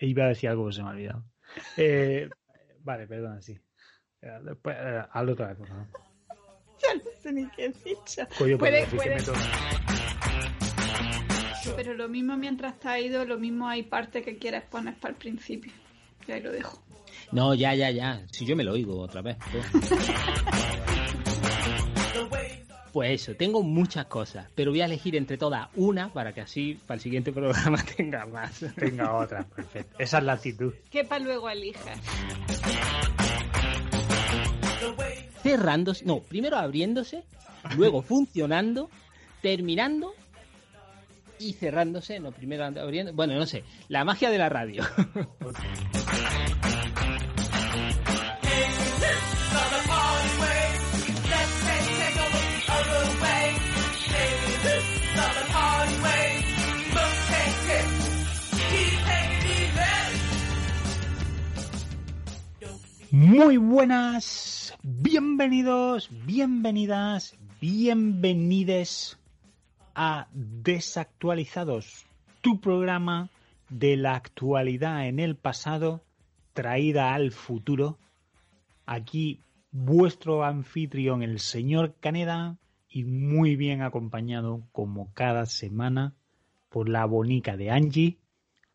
Iba a decir algo que se me ha olvidado. Eh, vale, perdona, sí. Eh, Después, eh, hazlo otra vez, por favor. Ya no sé ni qué he dicho. Coño, Puede- pero puede- toca. Pero lo mismo mientras te ha ido, lo mismo hay parte que quieres poner para el principio. Y ahí lo dejo. No, ya, ya, ya. Si yo me lo oigo otra vez. Pues eso, tengo muchas cosas, pero voy a elegir entre todas una para que así para el siguiente programa tenga más. Venga, otra, perfecto. Esa es la actitud. Que para luego elijas. Cerrándose, no, primero abriéndose, luego funcionando, terminando y cerrándose, no, primero abriendo, bueno, no sé, la magia de la radio. Muy buenas, bienvenidos, bienvenidas, bienvenides a Desactualizados, tu programa de la actualidad en el pasado traída al futuro. Aquí vuestro anfitrión, el señor Caneda, y muy bien acompañado como cada semana por la bonica de Angie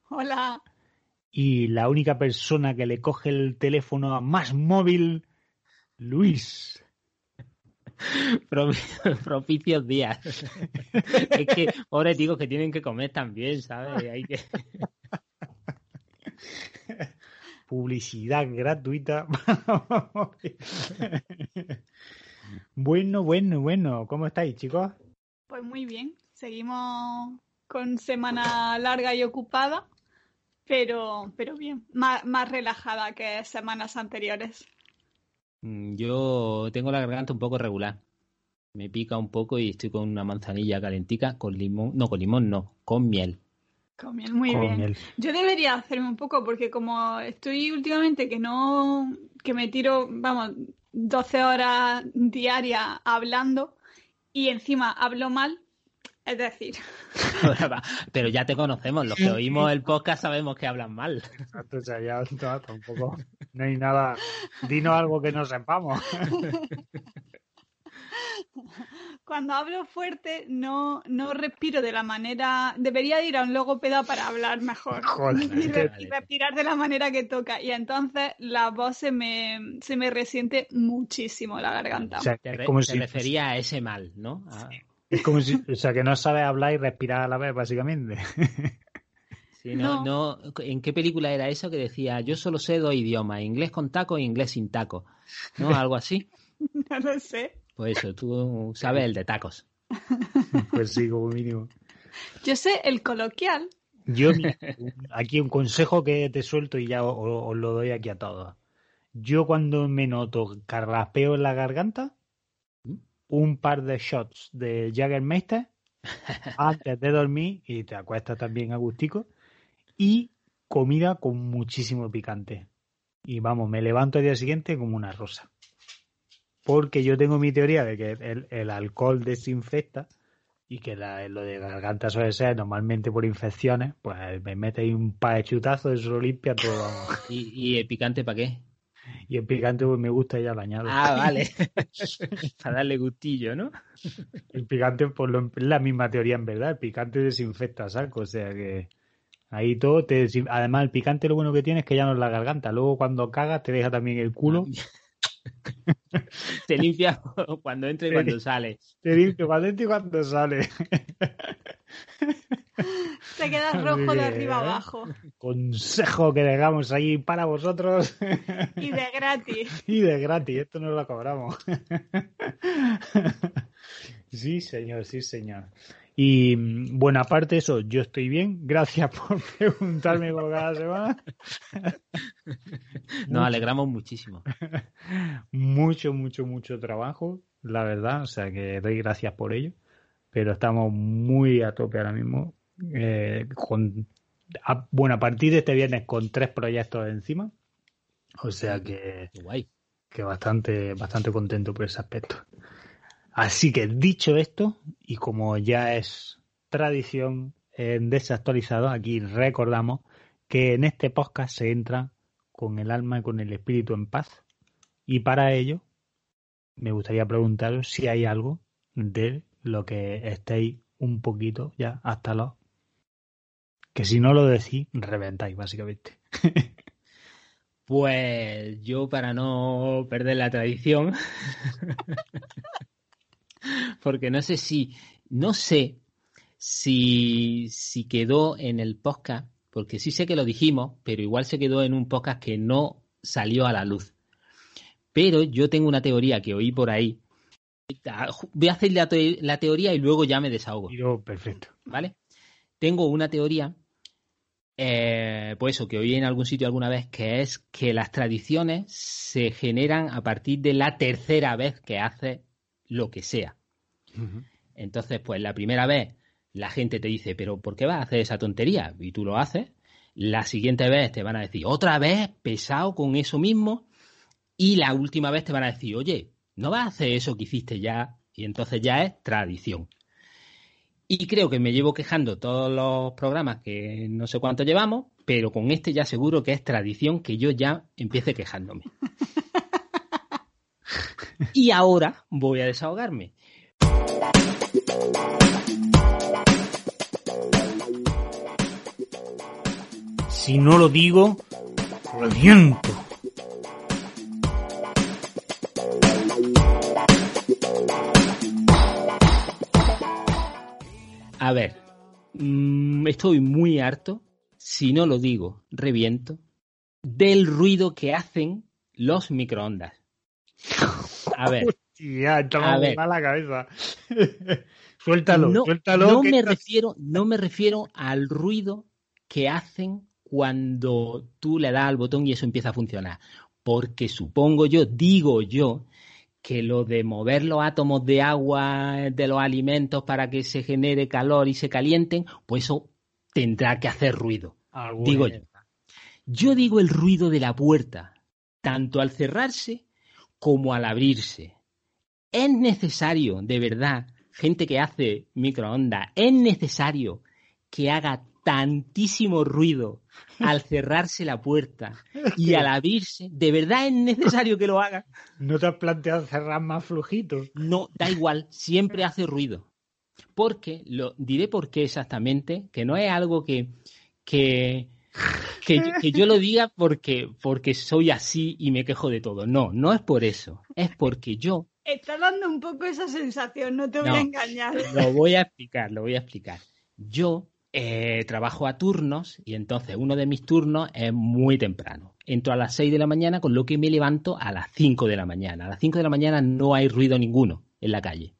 Hola. Y la única persona que le coge el teléfono a más móvil, Luis. Pro- Propicios días. es que, pobre tíos que tienen que comer también, ¿sabes? Hay que... Publicidad gratuita. bueno, bueno, bueno. ¿Cómo estáis, chicos? Pues muy bien. Seguimos con semana larga y ocupada. Pero, pero bien. Más, más relajada que semanas anteriores. Mm, Yo tengo la garganta un poco regular. Me pica un poco y estoy con una manzanilla calentica con limón. No, con limón no, con miel. Con miel, muy Con bien. miel. Yo debería hacerme un poco porque como estoy últimamente que no, que me tiro, vamos, 12 horas diarias hablando y encima hablo mal, es decir, Pero ya te conocemos, los que oímos el podcast sabemos que hablan mal. Exacto, o sea, ya no, tampoco. No hay nada. Dinos algo que no sepamos. cuando hablo fuerte no, no respiro de la manera, debería ir a un logopeda para hablar mejor Joder, y, re- vale. y respirar de la manera que toca y entonces la voz se me, se me resiente muchísimo la garganta. O sea, Te, es re- como te si, refería a ese mal, ¿no? A- es como si, o sea, que no sabes hablar y respirar a la vez, básicamente. sí, no, no, ¿En qué película era eso que decía yo solo sé dos idiomas, inglés con taco e inglés sin taco? ¿No? Algo así. No lo sé. Pues eso, tú sabes el de tacos. Pues sí, como mínimo. Yo sé el coloquial. Yo, aquí un consejo que te suelto y ya os, os lo doy aquí a todos. Yo cuando me noto carraspeo en la garganta, un par de shots de Jaggermeister antes de dormir y te acuestas también a gustico y comida con muchísimo picante. Y vamos, me levanto al día siguiente como una rosa. Porque yo tengo mi teoría de que el, el alcohol desinfecta y que la- lo de garganta suele ser normalmente por infecciones, pues me mete ahí un par de chutazos, eso lo limpia todo. ¿Y, y el picante para qué? Y el picante pues me gusta y ya lo añado. Ah, vale. para darle gustillo, ¿no? El picante, por lo, es la misma teoría en verdad, el picante desinfecta saco, o sea que ahí todo te desin- además el picante lo bueno que tiene es que ya no es la garganta, luego cuando cagas te deja también el culo, Te limpia cuando entra y cuando sale. te limpia cuando entra y cuando sale. Te quedas rojo de que, arriba ¿eh? abajo. Consejo que dejamos ahí para vosotros Y de gratis. y de gratis, esto no lo cobramos. Sí, señor, sí, señor. Y bueno, aparte de eso, yo estoy bien. Gracias por preguntarme por cada semana. Nos alegramos muchísimo. mucho, mucho, mucho trabajo, la verdad. O sea que doy gracias por ello. Pero estamos muy a tope ahora mismo. Eh, con, bueno, a partir de este viernes con tres proyectos encima. O sea que, Guay. que bastante, bastante contento por ese aspecto. Así que dicho esto, y como ya es tradición en Desactualizado, aquí recordamos que en este podcast se entra con el alma y con el espíritu en paz. Y para ello, me gustaría preguntaros si hay algo de lo que estéis un poquito ya hasta los... Que si no lo decís, reventáis, básicamente. Pues yo, para no perder la tradición, porque no sé si, no sé si, si quedó en el podcast, porque sí sé que lo dijimos, pero igual se quedó en un podcast que no salió a la luz. Pero yo tengo una teoría que oí por ahí. Voy a hacer la, te- la teoría y luego ya me desahogo. Tiro perfecto. ¿vale? Tengo una teoría, eh, pues eso, que oí en algún sitio alguna vez, que es que las tradiciones se generan a partir de la tercera vez que haces lo que sea. Entonces, pues la primera vez la gente te dice, pero ¿por qué vas a hacer esa tontería? Y tú lo haces. La siguiente vez te van a decir, otra vez, pesado con eso mismo. Y la última vez te van a decir, oye, no vas a hacer eso que hiciste ya. Y entonces ya es tradición. Y creo que me llevo quejando todos los programas que no sé cuánto llevamos, pero con este ya seguro que es tradición que yo ya empiece quejándome. y ahora voy a desahogarme. Si no lo digo, reviento. A ver, mm, estoy muy harto, si no lo digo, reviento, del ruido que hacen los microondas. A ver, estamos A ver. la cabeza. suéltalo, no, suéltalo. no me estás- refiero, no me refiero al ruido que hacen cuando tú le das al botón y eso empieza a funcionar. Porque supongo yo, digo yo, que lo de mover los átomos de agua de los alimentos para que se genere calor y se calienten, pues eso tendrá que hacer ruido. Digo vez. Yo digo el ruido de la puerta, tanto al cerrarse como al abrirse. Es necesario, de verdad, gente que hace microondas, es necesario que haga tantísimo ruido al cerrarse la puerta y al abrirse. De verdad es necesario que lo haga. ¿No te has planteado cerrar más flojito? No, da igual, siempre hace ruido. Porque, lo diré por qué exactamente, que no es algo que, que, que, yo- que yo lo diga porque, porque soy así y me quejo de todo. No, no es por eso. Es porque yo Está dando un poco esa sensación, no te voy No. a engañar. lo voy a explicar, lo voy a explicar. Yo eh, trabajo a turnos y entonces uno de mis turnos es muy temprano. Entro a las 6 de la mañana, con lo que me levanto a las 5 de la mañana. A las 5 de la mañana no hay ruido ninguno en la calle.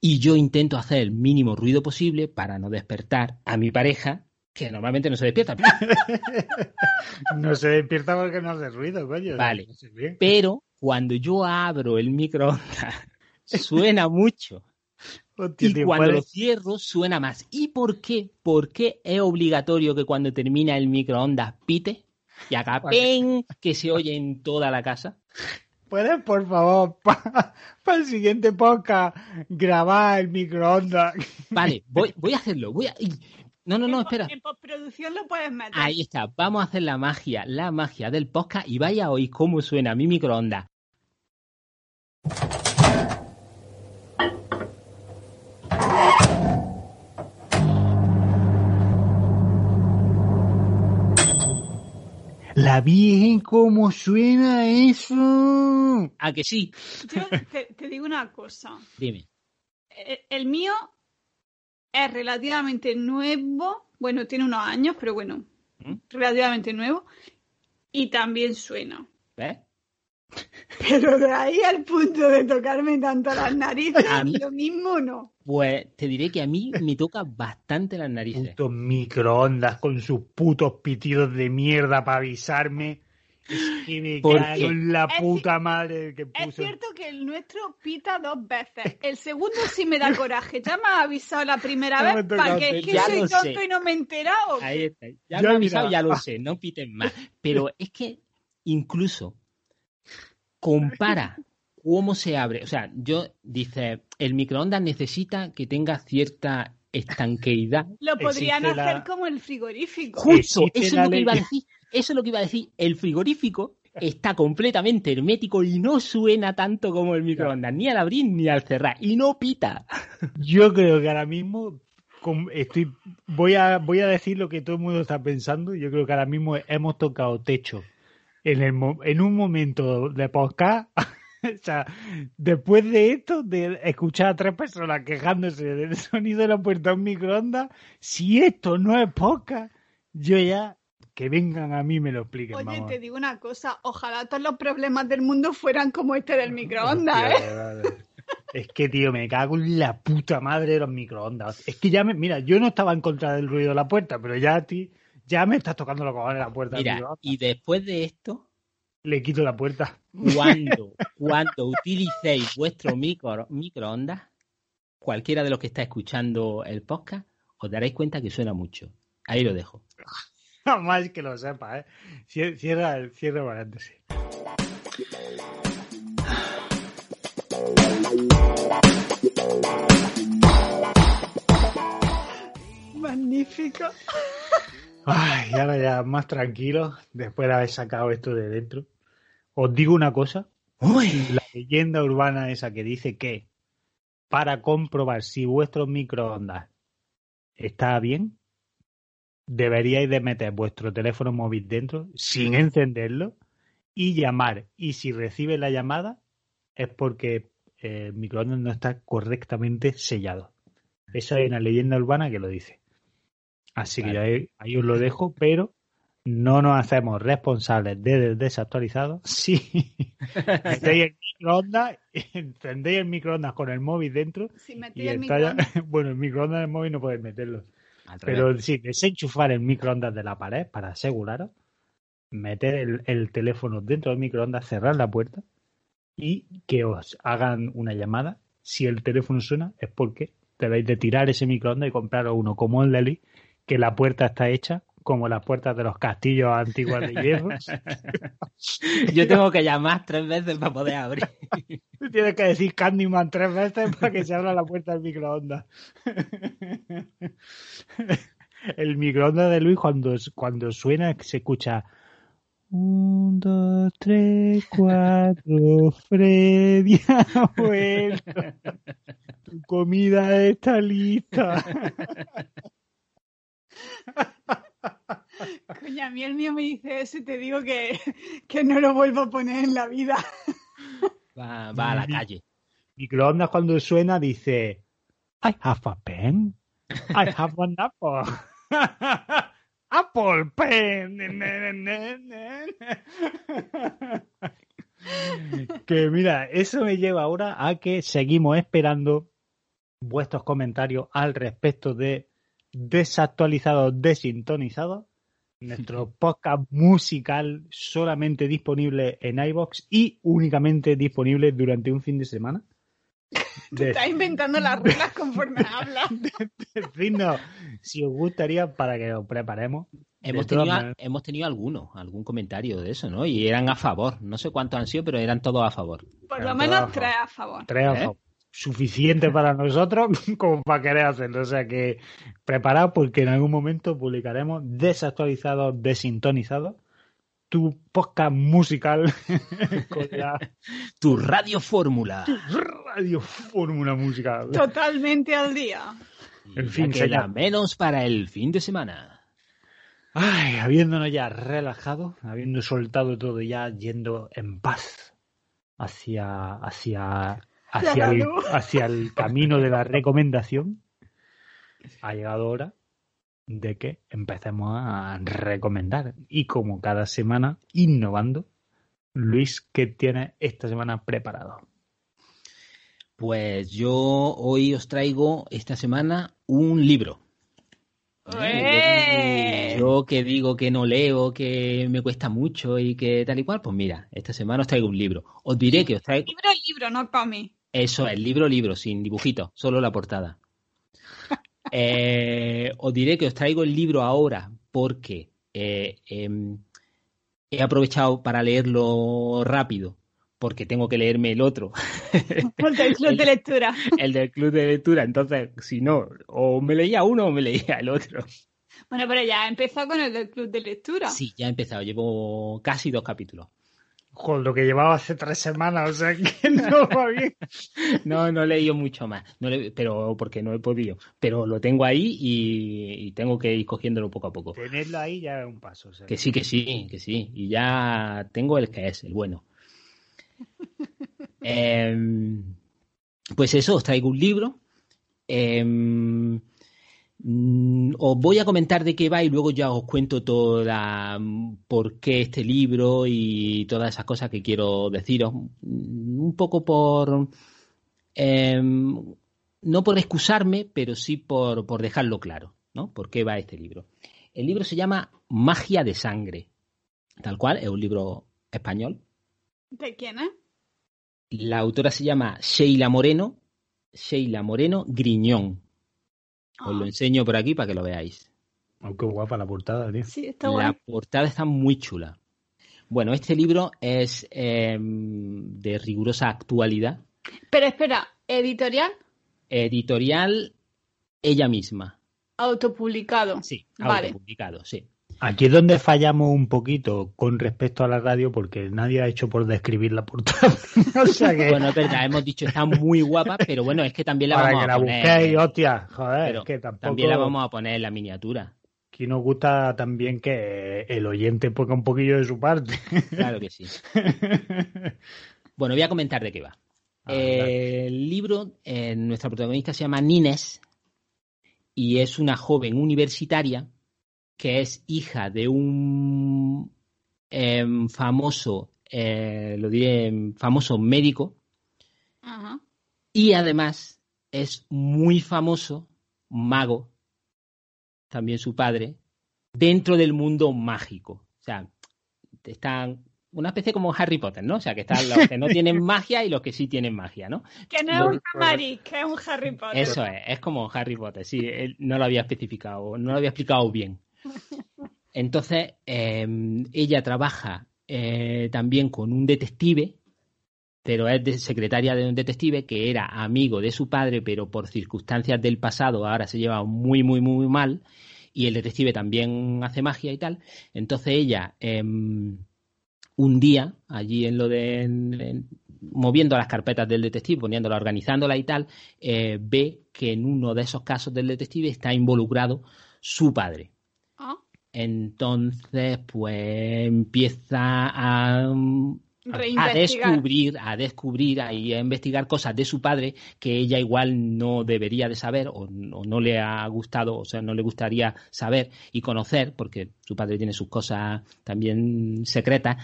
Y yo intento hacer el mínimo ruido posible para no despertar a mi pareja, que normalmente no se despierta. No se despierta porque no hace ruido, coño. Vale. Pero cuando yo abro el microondas, suena mucho. Y cuando lo cierro suena más. ¿Y por qué? ¿Por qué es obligatorio que cuando termina el microondas pite y haga pen que se oye en toda la casa? ¿Puedes, por favor, para el siguiente podcast, grabar el microondas? Vale, voy, voy a hacerlo. Voy a... No, no, no, espera. En postproducción lo puedes meter. Ahí está. Vamos a hacer la magia, la magia del podcast y vaya a oír cómo suena mi microondas. La Virgen, ¿cómo suena eso? ¿A que sí? Yo te, te digo una cosa. Dime. Eh, El mío es relativamente nuevo. Bueno, tiene unos años, pero bueno, ¿Mm? relativamente nuevo. Y también suena. ¿Ves? Pero de ahí al punto de tocarme tanto las narices, A mí- lo mismo no. Pues te diré que a mí me toca bastante las narices. Putos microondas con sus putos pitidos de mierda para avisarme. Es que me ¿Por cago en la Es puta madre que Es cierto que el nuestro pita dos veces. El segundo sí me da coraje. Ya me has avisado la primera vez para que es que Ya soy tonto sé. y no me he enterado. Ahí está. Ya, Ya me he avisado, mira. ya lo sé, no piten más. Pero es que incluso compara cómo se abre. O sea, yo dice, el microondas necesita que tenga cierta estanqueidad. Lo podrían Existe la- hacer como el frigorífico. Justo, Existe eso es lo que ley. iba a decir. Eso es lo que iba a decir. El frigorífico está completamente hermético y no suena tanto como el microondas, ni al abrir ni al cerrar. Y no pita. Yo creo que ahora mismo estoy voy a voy a decir lo que todo el mundo está pensando. Yo creo que ahora mismo hemos tocado techo en el mo- en un momento de podcast. o sea, después de esto, de escuchar a tres personas quejándose del sonido de la puerta de un microondas, si esto no es podcast, yo ya que vengan a mí y me lo expliquen. Oye, vamos. te digo una cosa. Ojalá todos los problemas del mundo fueran como este del microondas, ¿eh? Hostia. Es que, tío, me cago en la puta madre de los microondas. Es que ya me. Mira, yo no estaba en contra del ruido de la puerta, pero ya a ti. Ya me estás tocando los cojones la puerta Mira, y después de esto, Le quito la puerta. cuando, cuando utilicéis vuestro micro, microondas, cualquiera de los que está escuchando el podcast, os daréis cuenta que suena mucho. Ahí lo dejo. Jamás que lo sepa, ¿eh? Cier- Cierra el cierra el paréntesis. Magnífico. Ay, y ahora ya más tranquilo, después de haber sacado esto de dentro. Os digo una cosa. La leyenda urbana esa que dice que para comprobar si vuestro microondas está bien, deberíais de meter vuestro teléfono móvil dentro sin encenderlo y llamar. Y si recibe la llamada es porque el microondas no está correctamente sellado. Esa es una leyenda urbana que lo dice. Así que Vale. ahí, ahí os lo dejo, pero no nos hacemos responsables de desactualizados si metéis el microondas, encendéis el microondas con el móvil dentro Si y el microondas. bueno, el microondas del móvil no podéis meterlo. Pero sí, desenchufar el microondas de la pared para aseguraros, meter el, el teléfono dentro del microondas, cerrar la puerta y que os hagan una llamada. Si el teléfono suena es porque debéis de tirar ese microondas y compraros uno como el Lely, que la puerta está hecha como las puertas de los castillos antiguos de hierro. Yo tengo que llamar tres veces para poder abrir. Tienes que decir Candyman tres veces para que se abra la puerta del microondas. El microondas de Luis cuando, cuando suena se escucha un, dos, tres, cuatro, Freddy ha vuelto. Tu comida está lista. Coño, a mí el mío me dice eso y te digo que, que no lo vuelvo a poner en la vida. Va, va a la calle. Microondas cuando suena dice I have a pen. I have an apple. apple pen. que mira, eso me lleva ahora a que seguimos esperando vuestros comentarios al respecto de desactualizados, desintonizados. Nuestro podcast musical solamente disponible en iBox y únicamente disponible durante un fin de semana. De- Estás inventando las reglas conforme hablas. Decidnos si os gustaría para que os preparemos. Hemos tenido, hemos tenido algunos, algún comentario de eso, ¿no? Y eran a favor. No sé cuántos han sido, pero eran todos a favor. Por lo menos a tres a favor. Tres, ¿Eh? ojo, suficiente para nosotros como para querer hacerlo. O sea que preparaos porque en algún momento publicaremos desactualizados, desintonizados, tu podcast musical con la Tu radio fórmula. radio fórmula musical. Totalmente al día. Y En ya fin, queda señor. menos para el fin de semana. Ay, habiéndonos ya relajado, habiendo soltado todo ya yendo en paz hacia, hacia, hacia, el, luz. hacia el camino de la recomendación, ha llegado hora de que empecemos a recomendar. Y como cada semana, innovando, Luis, ¿qué tiene esta semana preparado? Pues yo hoy os traigo esta semana un libro. ¡Eh! Yo que digo que no leo, que me cuesta mucho y que tal y cual, pues mira, esta semana os traigo un libro. Os diré que os traigo... Libro, libro, no cómic. Eso, el libro, libro, sin dibujitos, solo la portada. Eh, os diré que os traigo el libro ahora porque eh, em, he aprovechado para leerlo rápido porque tengo que leerme el otro. El del club de lectura. el del club de lectura. Entonces, si no, o me leía uno o me leía el otro. Bueno, pero ya empezó con el del club de lectura. Sí, ya he empezado, llevo casi dos capítulos. Con lo que llevaba hace tres semanas, o sea que no va bien. No, no he leído mucho más, no le- pero porque no he podido. Pero lo tengo ahí y, y tengo que ir cogiéndolo poco a poco. Tenerlo ahí ya es un paso. o sea Que sí, que sí, que sí. Y ya tengo el que es, el bueno. Em, pues eso, os traigo un libro. Em, mm, os voy a comentar de qué va y luego ya os cuento toda por qué este libro y todas esas cosas que quiero deciros. Mm, Un poco por em, no por excusarme, pero sí por, por dejarlo claro, ¿no? ¿Por qué va este libro? El libro se llama Magia de Sangre. Tal cual, es un libro español. ¿De quién es? La autora se llama Sheila Moreno. Sheila Moreno Griñón. Os lo Ah, enseño por aquí para que lo veáis. Oh, qué guapa la portada, tío. sí, está La guay. portada está muy chula. Bueno, este libro es eh, de rigurosa actualidad. Pero espera, editorial, Editorial ella misma. autopublicado. Sí, Vale. autopublicado, sí. Aquí es donde fallamos un poquito con respecto a la radio porque nadie ha hecho por describir la portada. o sea que Bueno, es verdad, hemos dicho está muy guapa, pero bueno, es que también la para vamos que a la poner. busquéis, hostia, joder, pero es que tampoco... También la vamos a poner en la miniatura. Aquí nos gusta también que el oyente ponga un poquillo de su parte. Claro que sí. Bueno, voy a comentar de qué va. El libro, eh, nuestra protagonista se llama Nines y es una joven universitaria que es hija de un em, famoso, eh, lo diré, famoso médico Ajá. y además es muy famoso mago, también su padre, dentro del mundo mágico. O sea, están una especie como Harry Potter, ¿no? O sea, que están los que no tienen magia y los que sí tienen magia, ¿no? Que no es un Tamari, que es un Harry Potter. Eso es, es como Harry Potter, sí, él no lo había especificado, no lo había explicado bien. Entonces, eh, ella trabaja eh, también con un detective, pero es de- secretaria de un detective que era amigo de su padre, pero por circunstancias del pasado ahora se lleva muy, muy, muy mal, y el detective también hace magia y tal. Entonces ella, em, un día, allí en lo de... en- en- moviendo las carpetas del detective, poniéndola, organizándola y tal, eh, ve que en uno de esos casos del detective está involucrado su padre. Entonces, pues empieza a, mm, a descubrir, a descubrir y a investigar cosas de su padre que ella igual no debería de saber o, o no le ha gustado, o sea, no le gustaría saber y conocer, porque su padre tiene sus cosas también secretas.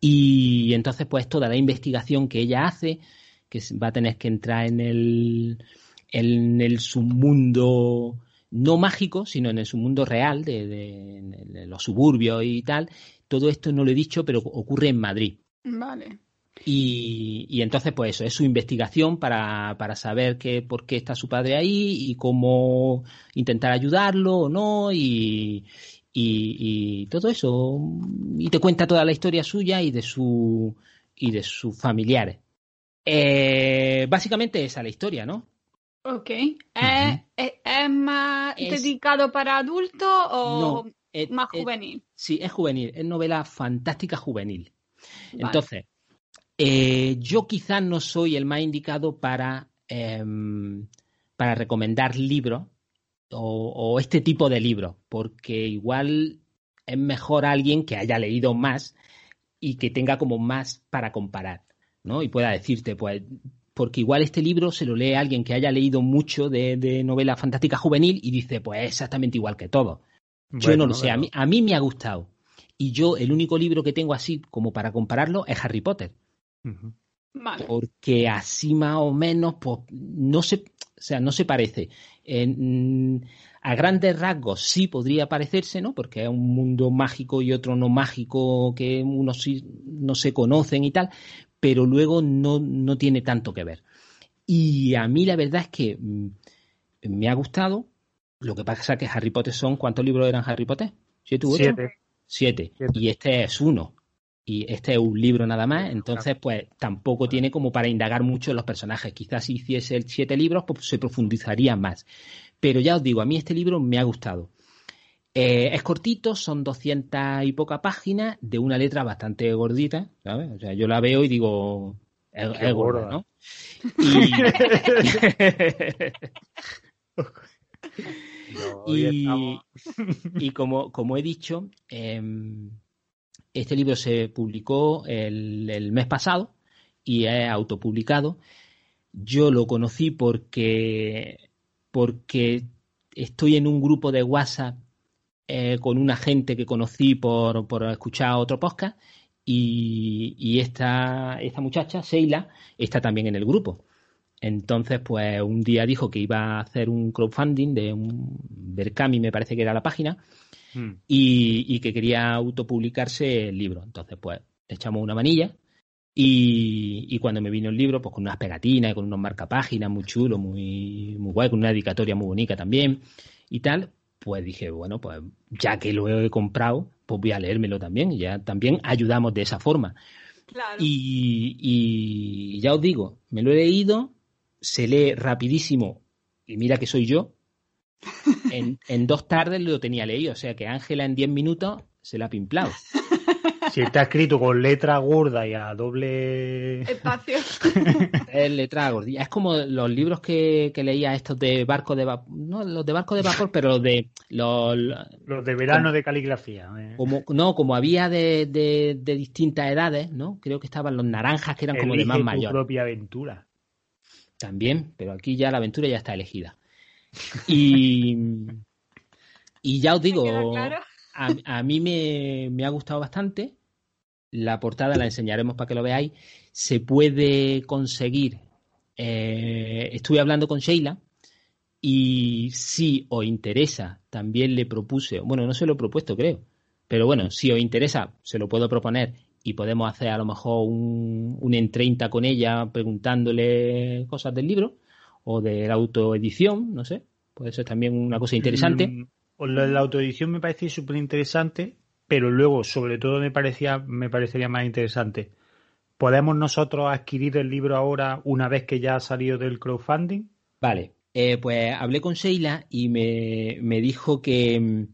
Y entonces, pues toda la investigación que ella hace, que va a tener que entrar en el, en el submundo no mágico, sino en el submundo real, de, de- en- de los suburbios y tal. Todo esto no lo he dicho, pero ocurre en Madrid. Vale. Y, y entonces, pues eso, es su investigación para, para saber qué, por qué está su padre ahí y cómo intentar ayudarlo o no y, y, y todo eso. Y te cuenta toda la historia suya y de su y de sus familiares. Eh, básicamente esa es la historia, ¿no? Ok. ¿Es, es- es más Es- dedicado para adultos o No, más juvenil? Sí, es juvenil, es novela fantástica juvenil. Vale. Entonces, eh, yo quizás no soy el más indicado para, em, para recomendar libros o, o este tipo de libros, porque igual es mejor alguien que haya leído más y que tenga como más para comparar, ¿no? Y pueda decirte, pues, porque igual este libro se lo lee alguien que haya leído mucho de, de novela fantástica juvenil y dice, pues, exactamente igual que todo. Yo Bueno, no lo sé, a mí, a mí me ha gustado. Y yo, el único libro que tengo así como para compararlo es Harry Potter. Vale. Porque así más o menos, pues, no se, o sea, no se parece. En- a grandes rasgos sí podría parecerse, ¿no? Porque es un mundo mágico y otro no mágico, que unos sí no se conocen y tal, pero luego no, no tiene tanto que ver. Y a mí la verdad es que mm, me ha gustado. Lo que pasa es que Harry Potter son, ¿cuántos libros eran Harry Potter? ¿Siete u ocho? Siete. Siete. Siete. Y este es uno. Y este es un libro nada más. Entonces, pues tampoco tiene como para indagar mucho en los personajes. Quizás si hiciese siete libros, pues se profundizaría más. Pero ya os digo, a mí este libro me ha gustado. Eh, es cortito, son 200 y poca páginas, de una letra bastante gordita, ¿sabes? O sea, yo la veo y digo, es, es gorda. ¿no? Y, estamos- y como, como he dicho, em, este libro se publicó el, el mes pasado y es autopublicado. Yo lo conocí porque, porque estoy en un grupo de WhatsApp eh, con una gente que conocí por, por escuchar otro podcast y, y esta, esta muchacha, Sheila, está también en el grupo. Entonces, pues un día dijo que iba a hacer un crowdfunding de un Berkami, me parece que era la página, Mm. y, y que quería autopublicarse el libro. Entonces, pues le echamos una manilla y, y cuando me vino el libro, pues con unas pegatinas y con unos marcapáginas muy chulos, muy, muy guay, con una dedicatoria muy bonita también y tal, pues dije, bueno, pues ya que lo he comprado, pues voy a leérmelo también y ya también ayudamos de esa forma. Claro. Y, y ya os digo, me lo he leído, se lee rapidísimo, y mira que soy yo. En, en dos tardes lo tenía leído, o sea que Ángela en diez minutos se la ha pimplado. Si está escrito con letra gorda y a doble. Espacio. Es letra gordilla. Es como los libros que, que leía estos de barco de vapor, no los de barco de vapor, pero los de los, Los de verano de caligrafía. eh. como no, como había de, de, de distintas edades, ¿no? Creo que estaban los naranjas que eran como de más tu mayor. propia aventura. También, pero aquí ya la aventura ya está elegida. Y, y ya os ¿Me queda digo, claro? A, mí me, ha gustado bastante. La portada la enseñaremos para que lo veáis. Se puede conseguir. eh, estuve hablando con Sheila y si os interesa, también le propuse, bueno, no se lo he propuesto, creo, pero bueno, si os interesa, se lo puedo proponer y podemos hacer a lo mejor un, un en 30 con ella preguntándole cosas del libro o de la autoedición, no sé, puede ser también una cosa interesante. Mm, lo de la autoedición me parece súper interesante, pero luego, sobre todo, me parecía, me parecería más interesante. ¿Podemos nosotros adquirir el libro ahora una vez que ya ha salido del crowdfunding? Vale, eh, pues hablé con Sheila y me, me dijo que mm,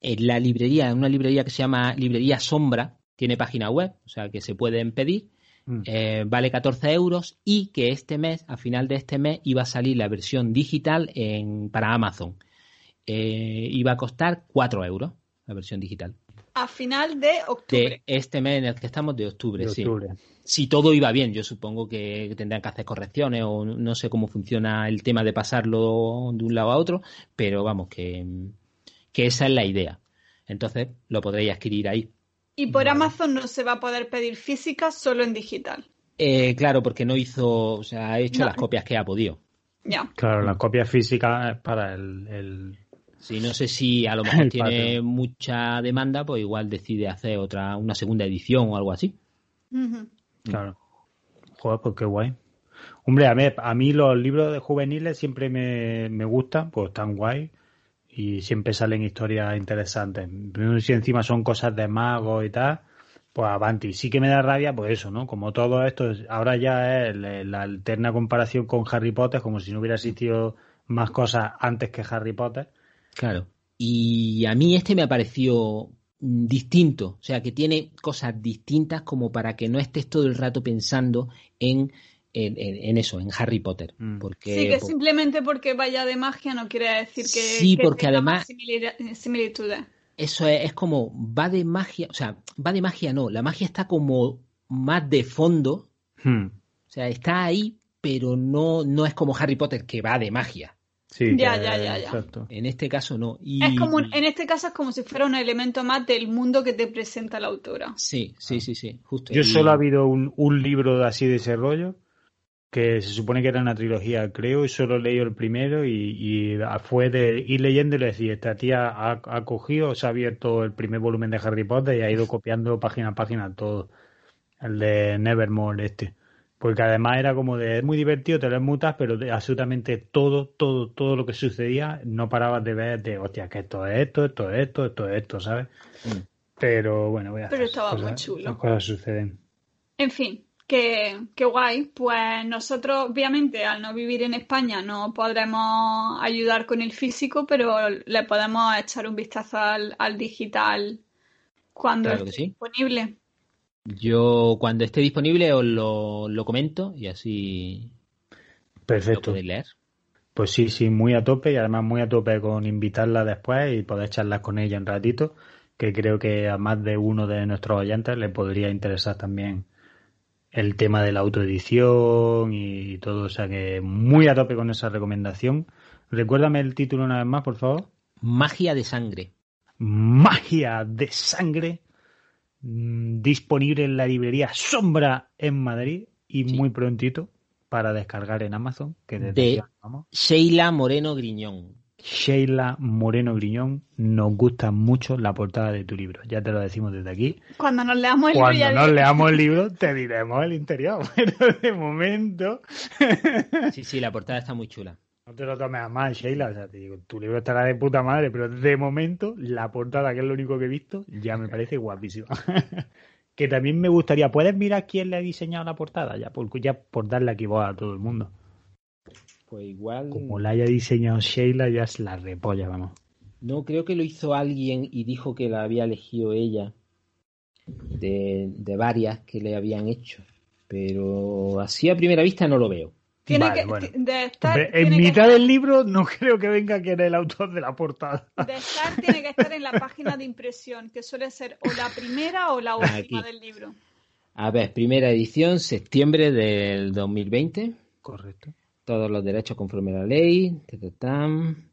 en la librería, en una librería que se llama Librería Sombra, tiene página web, o sea que se pueden pedir, Mm. eh, vale 14 euros y que este mes, a final de este mes, iba a salir la versión digital en, para Amazon. Eh, iba a costar 4 euros la versión digital. A final de octubre. De este mes en el que estamos, de octubre, De sí si todo iba bien, yo supongo que tendrán que hacer correcciones o no sé cómo funciona el tema de pasarlo de un lado a otro, pero vamos, que, que esa es la idea. Entonces lo podréis adquirir ahí. Y por Vale. Amazon no se va a poder pedir física, solo en digital. Eh, claro, porque no hizo, o sea, ha hecho No. las copias que ha podido. Ya. Claro, las copias físicas para el, el- Sí, no sé si a lo mejor tiene mucha demanda, pues igual decide hacer otra, una segunda edición o algo así. Claro. Joder, pues qué guay. Hombre, a mí, a mí los libros de juveniles siempre me, me gustan, pues están guay y siempre salen historias interesantes. Si encima son cosas de magos y tal, pues avanti. Sí que me da rabia, pues eso, ¿no? Como todo esto, es- ahora ya es la, la alterna comparación con Harry Potter, como si no hubiera existido más cosas antes que Harry Potter. Claro. Y a mí este me ha parecido mm, distinto, o sea, que tiene cosas distintas como para que no estés todo el rato pensando en, en, en- en eso, en Harry Potter. Mm. Porque, Sí, que por- simplemente porque vaya de magia no quiere decir que, Sí, que porque tenga además- más simili- similitudes. eso es, es como, va de magia, o sea, va de magia no, la magia está como más de fondo, Hmm. o sea, está ahí, pero no, no es como Harry Potter que va de magia. Sí, Ya, ya, ya, ya. Exacto. En este caso no. Y... Es como, un- en este caso es como si fuera un elemento más del mundo que te presenta la autora. Sí, sí, sí, sí, justo. Yo Y- solo ha habido un, un libro así de ese rollo, que se supone que era una trilogía, creo, y solo leí el primero y, y fue de ir leyendo y le decía, esta tía ha, ha cogido, se ha abierto el primer volumen de Harry Potter y ha ido copiando página a página todo. El de Nevermore este. Porque además era como de, es muy divertido, te lo mutas, pero de absolutamente todo, todo, todo lo que sucedía, no parabas de ver de, hostia, que esto es esto, esto es esto, esto es esto, ¿sabes? Mm. Pero bueno, voy a Pero hacer, estaba muy cosas- chulo. cosas suceden. En fin, que, que guay. Pues nosotros, obviamente, al no vivir en España, no podremos ayudar con el físico, pero le podemos echar un vistazo al, al digital cuando Claro esté sí. disponible. Yo cuando esté disponible os lo, lo comento y así lo Perfecto. podéis leer. Pues sí, sí, muy a tope y además muy a tope con invitarla después y poder charlar con ella un ratito, que creo que a más de uno de nuestros oyentes le podría interesar también el tema de la autoedición y todo, o sea que muy a tope con esa recomendación. Recuérdame el título una vez más, por favor. Magia de sangre. Magia de sangre, mm, disponible en la librería Sombra en Madrid y Sí. muy prontito para descargar en Amazon, que desde De- aquí vamos. Sheila Moreno Griñón. Sheila Moreno Griñón, nos gusta mucho la portada de tu libro. Ya te lo decimos desde aquí. Cuando nos leamos el libro Cuando ya nos leamos el libro, te diremos el interior. Pero de momento, Sí, sí, la portada está muy chula. No te lo tomes a mal, Sheila. O sea, te digo, tu libro estará de puta madre, pero de momento, la portada, que es lo único que he visto, ya me parece guapísima. que también me gustaría, ¿puedes mirar quién le ha diseñado la portada? Ya por, ya por darle aquí voz a todo el mundo. Pues igual. Como la haya diseñado Sheila, ya es la repolla, vamos. No, creo que lo hizo alguien y dijo que la había elegido ella. De, de varias que le habían hecho. Pero así a primera vista no lo veo. Tiene Vale, que, bueno. de estar, Hombre, en tiene que mitad estar- del libro no creo que venga quien es el autor de la portada. de estar tiene que estar en la página de impresión, que suele ser o la primera o la última Aquí. del libro. A ver, primera edición, septiembre del 2020. Correcto. Todos los derechos conforme a la ley. ta, ta, tam.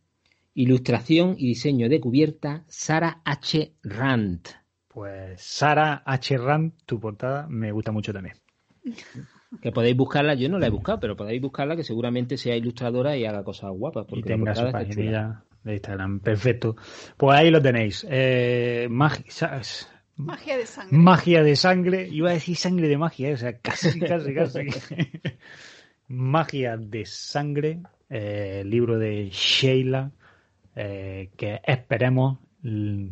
Ilustración y diseño de cubierta, Sara H. Rand. Pues Sara H. Rand, tu portada me gusta mucho también. Que podéis buscarla, yo no la he buscado, pero podéis buscarla que seguramente sea ilustradora y haga cosas guapas. Y Porque tenga su página de Instagram. Perfecto. Pues ahí lo tenéis. Eh, Magia de sangre. magia de sangre. Iba a decir sangre de magia, o sea, casi, casi, casi. magia de sangre. eh, libro de Sheila. eh, que esperemos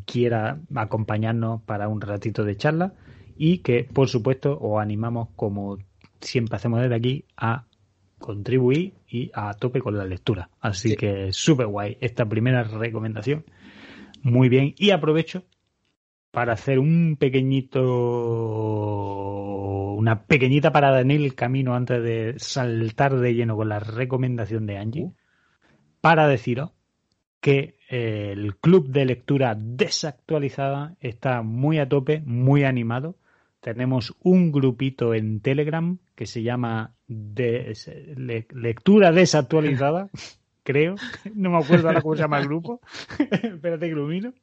quiera acompañarnos para un ratito de charla y que por supuesto os animamos como siempre hacemos desde aquí a contribuir y a tope con la lectura así Sí. que súper guay esta primera recomendación muy bien y aprovecho para hacer un pequeñito una pequeñita parada en el camino antes de saltar de lleno con la recomendación de Angie para deciros que eh, el club de lectura desactualizada está muy a tope, muy animado. Tenemos un grupito en Telegram que se llama de, le- Lectura Desactualizada, creo. No me acuerdo ahora cómo se llama el grupo. Espérate que lo miro.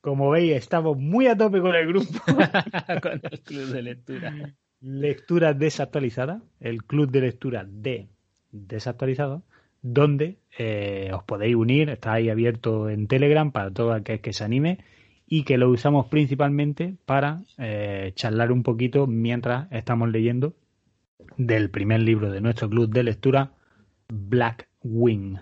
Como veis, estamos muy a tope con el grupo. Con el club de lectura. Lectura desactualizada, el club de lectura de desactualizado, donde eh, os podéis unir, está ahí abierto en Telegram para todo aquel que se anime y que lo usamos principalmente para eh, charlar un poquito mientras estamos leyendo del primer libro de nuestro club de lectura, Black Wing,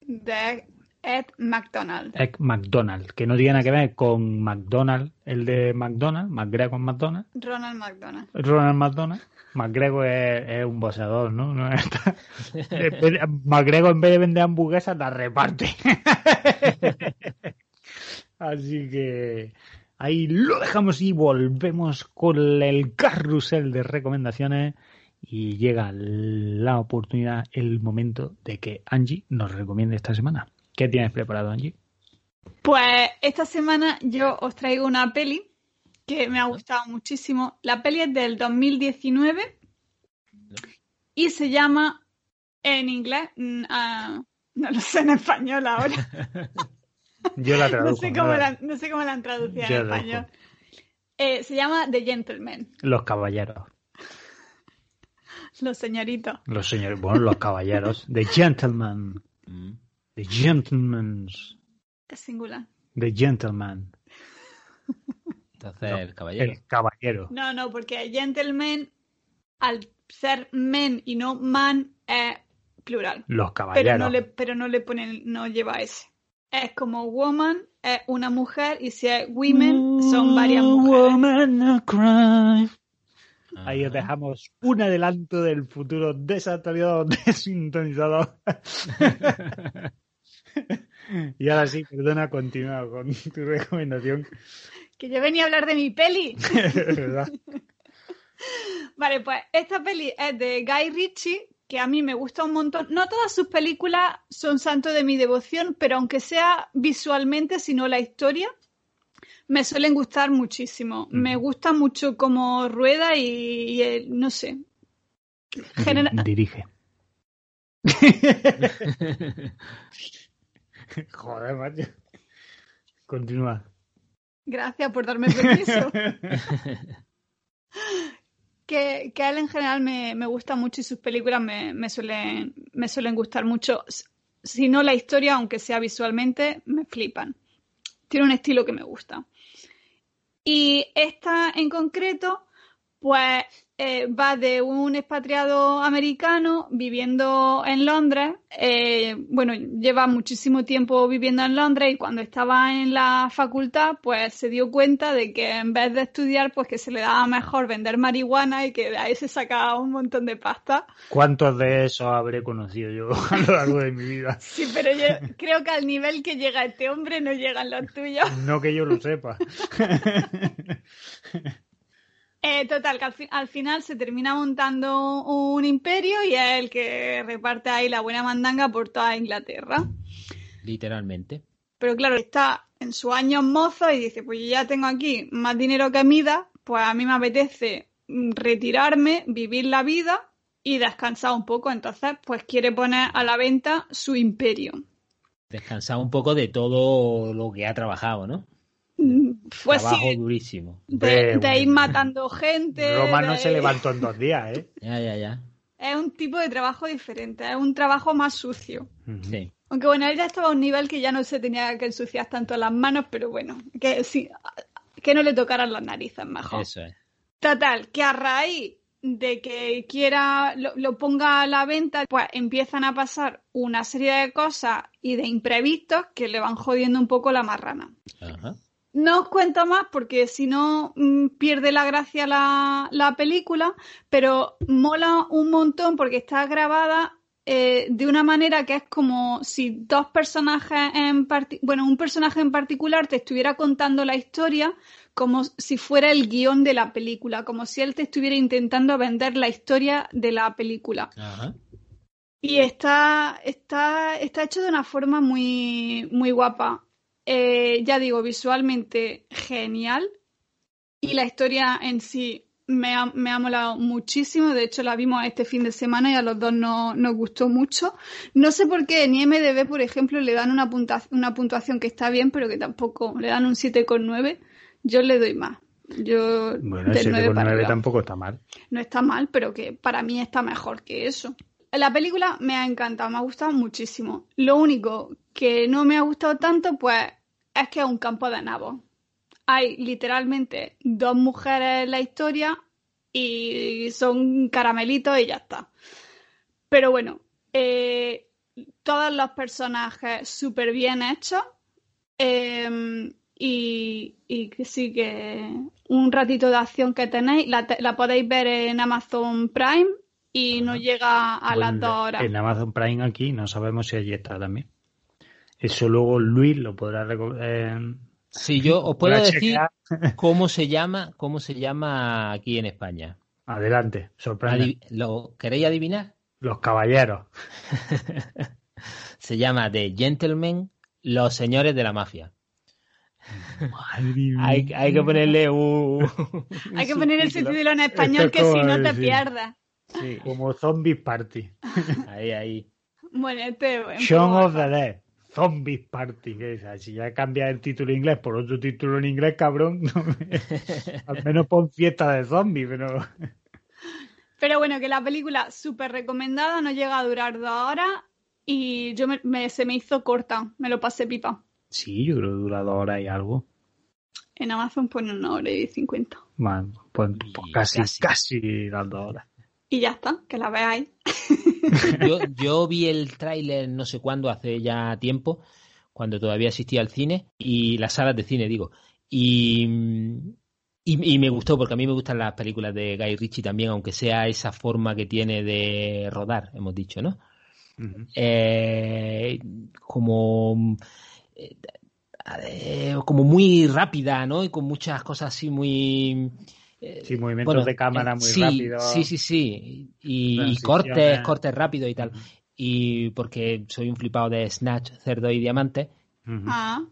De Ed McDonald. Egg McDonald, que no tiene nada que ver con McDonald, el de McDonald, McGregor McDonald, Ronald McDonald. Ronald McDonald. McGregor es, es un boxeador, ¿no? No está- en vez de- McGregor en vez de vender hamburguesas la reparte. Así que ahí lo dejamos y volvemos con el carrusel de recomendaciones y llega la oportunidad, el momento de que Angie nos recomiende esta semana. ¿Qué tienes preparado, Angie? Pues esta semana yo os traigo una peli que me ha gustado muchísimo. La peli es del 2019 y se llama En inglés, mm, ah, no lo sé en español ahora. Yo la traduzco. no, sé cómo la, no sé cómo la han traducido en español. Eh, se llama The Gentleman, Los caballeros. los señoritos. Los señores, bueno, los caballeros. The gentleman. Mm. The gentleman's. Es singular. The gentleman. Entonces, No, el caballero. El caballero. No, no, porque gentleman, al ser men y no man, es plural. Los Pero caballeros. no le, pero no le ponen, no lleva ese. Es como woman, es una mujer, y si es women, son varias mujeres. Woman, no cry. Ahí os Ajá. dejamos un adelanto del futuro desactualizado, desintonizado. y ahora sí, perdona, continúa con tu recomendación. Que yo venía a hablar de mi peli. ¿Verdad? Vale, pues esta peli es de Guy Ritchie, que a mí me gusta un montón. No todas sus películas son santo de mi devoción, pero aunque sea visualmente, sino la historia, me suelen gustar muchísimo. Me gusta mucho como rueda y, y el- no sé. Genera- Dirige. Joder, macho. Continúa. Gracias por darme permiso. que, que a él en general me, me gusta mucho y sus películas me, me suelen, me suelen gustar mucho. Si no la historia, aunque sea visualmente, me flipan. Tiene un estilo que me gusta. Y esta en concreto, pues eh, va de un expatriado americano viviendo en Londres. eh, bueno, lleva muchísimo tiempo viviendo en Londres y cuando estaba en la facultad, pues se dio cuenta de que en vez de estudiar, pues que se le daba mejor vender marihuana y que de ahí se sacaba un montón de pasta. ¿Cuántos de esos habré conocido yo a lo largo de mi vida? Sí, pero yo creo que al nivel que llega este hombre no llegan los tuyos. No que yo lo sepa. Eh, total, que al, fi- al final se termina montando un imperio y es el que reparte ahí la buena mandanga por toda Inglaterra. Literalmente. Pero claro, está en sus años mozo y dice, pues yo ya tengo aquí más dinero que mida, pues a mí me apetece mm, retirarme, vivir la vida y descansar un poco. Entonces, pues quiere poner a la venta su imperio. Descansar un poco de todo lo que ha trabajado, ¿no? Mm, Pues Trabajo sí, durísimo. de, de ir matando gente. Roma no de- se levantó en dos días, ¿eh? Ya, ya, ya. Es un tipo de trabajo diferente, es un trabajo más sucio. Sí. Aunque bueno, él ya estaba a un nivel que ya no se tenía que ensuciar tanto las manos, pero bueno, que sí, que no le tocaran las narices mejor. Eso es. Total, que a raíz de que quiera lo, lo ponga a la venta, pues empiezan a pasar una serie de cosas y de imprevistos que le van jodiendo un poco la marrana. Ajá. No os cuento más porque si no mm, pierde la gracia la, la película, pero mola un montón porque está grabada eh, de una manera que es como si dos personajes en bueno, un personaje en particular te estuviera contando la historia como si fuera el guion de la película, como si él te estuviera intentando vender la historia de la película. Ajá. Y está, está, está hecho de una forma muy, muy guapa. Eh, ya digo, visualmente genial. Y la historia en sí me ha, me ha molado muchísimo. De hecho, la vimos este fin de semana y a los dos no- nos gustó mucho. No sé por qué en IMDB, por ejemplo, le dan una, punta- una puntuación que está bien, pero que tampoco le dan un 7,9. Yo le doy más. Yo Bueno, del ese 9 con para 9 arriba tampoco está mal. no está mal, pero que para mí está mejor que eso. La película me ha encantado, me ha gustado muchísimo. Lo único que no me ha gustado tanto, pues, es que es un campo de nabos. Hay literalmente dos mujeres en la historia y son caramelitos y ya está. Pero bueno, eh, todos los personajes súper bien hechos. eh, y, y que sí que un ratito de acción que tenéis, la, te- la podéis ver en Amazon Prime y no llega a las dos horas. En Amazon Prime aquí no sabemos si allí está también. Eso luego Luis lo podrá recoger. Si yo os puedo decir chequear. cómo se llama, cómo se llama aquí en España. Adelante, sorprende. Adiv- ¿Lo queréis adivinar? Los caballeros. Se llama The Gentlemen, los señores de la mafia. Madre mía. Hay, hay que ponerle un. Hay que poner el subtítulo. en español Esto que si no te pierdas. Sí. Como Zombies Party. ahí, ahí. Bueno, este. Shaun of the Dead. Zombies Party, que es Si ya cambia el título inglés por otro título en inglés, cabrón, al menos pon fiesta de zombies, pero. Pero bueno, que la película súper recomendada, no llega a durar dos horas y yo me, se me hizo corta, me lo pasé pipa. Sí, yo creo que dura dos horas y algo. En Amazon pone una hora y cincuenta. Bueno, pues, pues casi, casi, las dos horas. Y ya está, que la veáis. Yo, yo vi el tráiler no sé cuándo, hace ya tiempo, cuando todavía existía el cine, y las salas de cine, digo. Y, y, me gustó, porque a mí me gustan las películas de Guy Ritchie también, aunque sea esa forma que tiene de rodar, hemos dicho, ¿no? eh, como eh, como muy rápida, ¿no? Y con muchas cosas así muy sí, movimientos de cámara muy sí, rápidos. Sí, sí, sí. Y, cortes, cortes rápidos y tal. Y porque soy un flipado de Snatch, Cerdo y Diamante. Ah.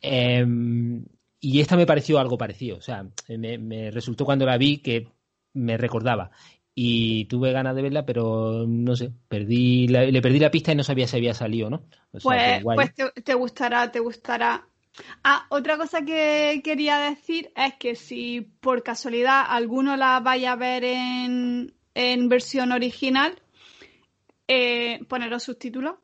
Em, y esta me pareció algo parecido. O sea, me, resultó cuando la vi que me recordaba. Y tuve ganas de verla, pero no sé, perdí le perdí la pista y no sabía si había salido, ¿no? pues, pues te, gustará, te gustará. Ah, otra cosa que quería decir es que si por casualidad alguno la vaya a ver en, versión original, eh, poneros subtítulos,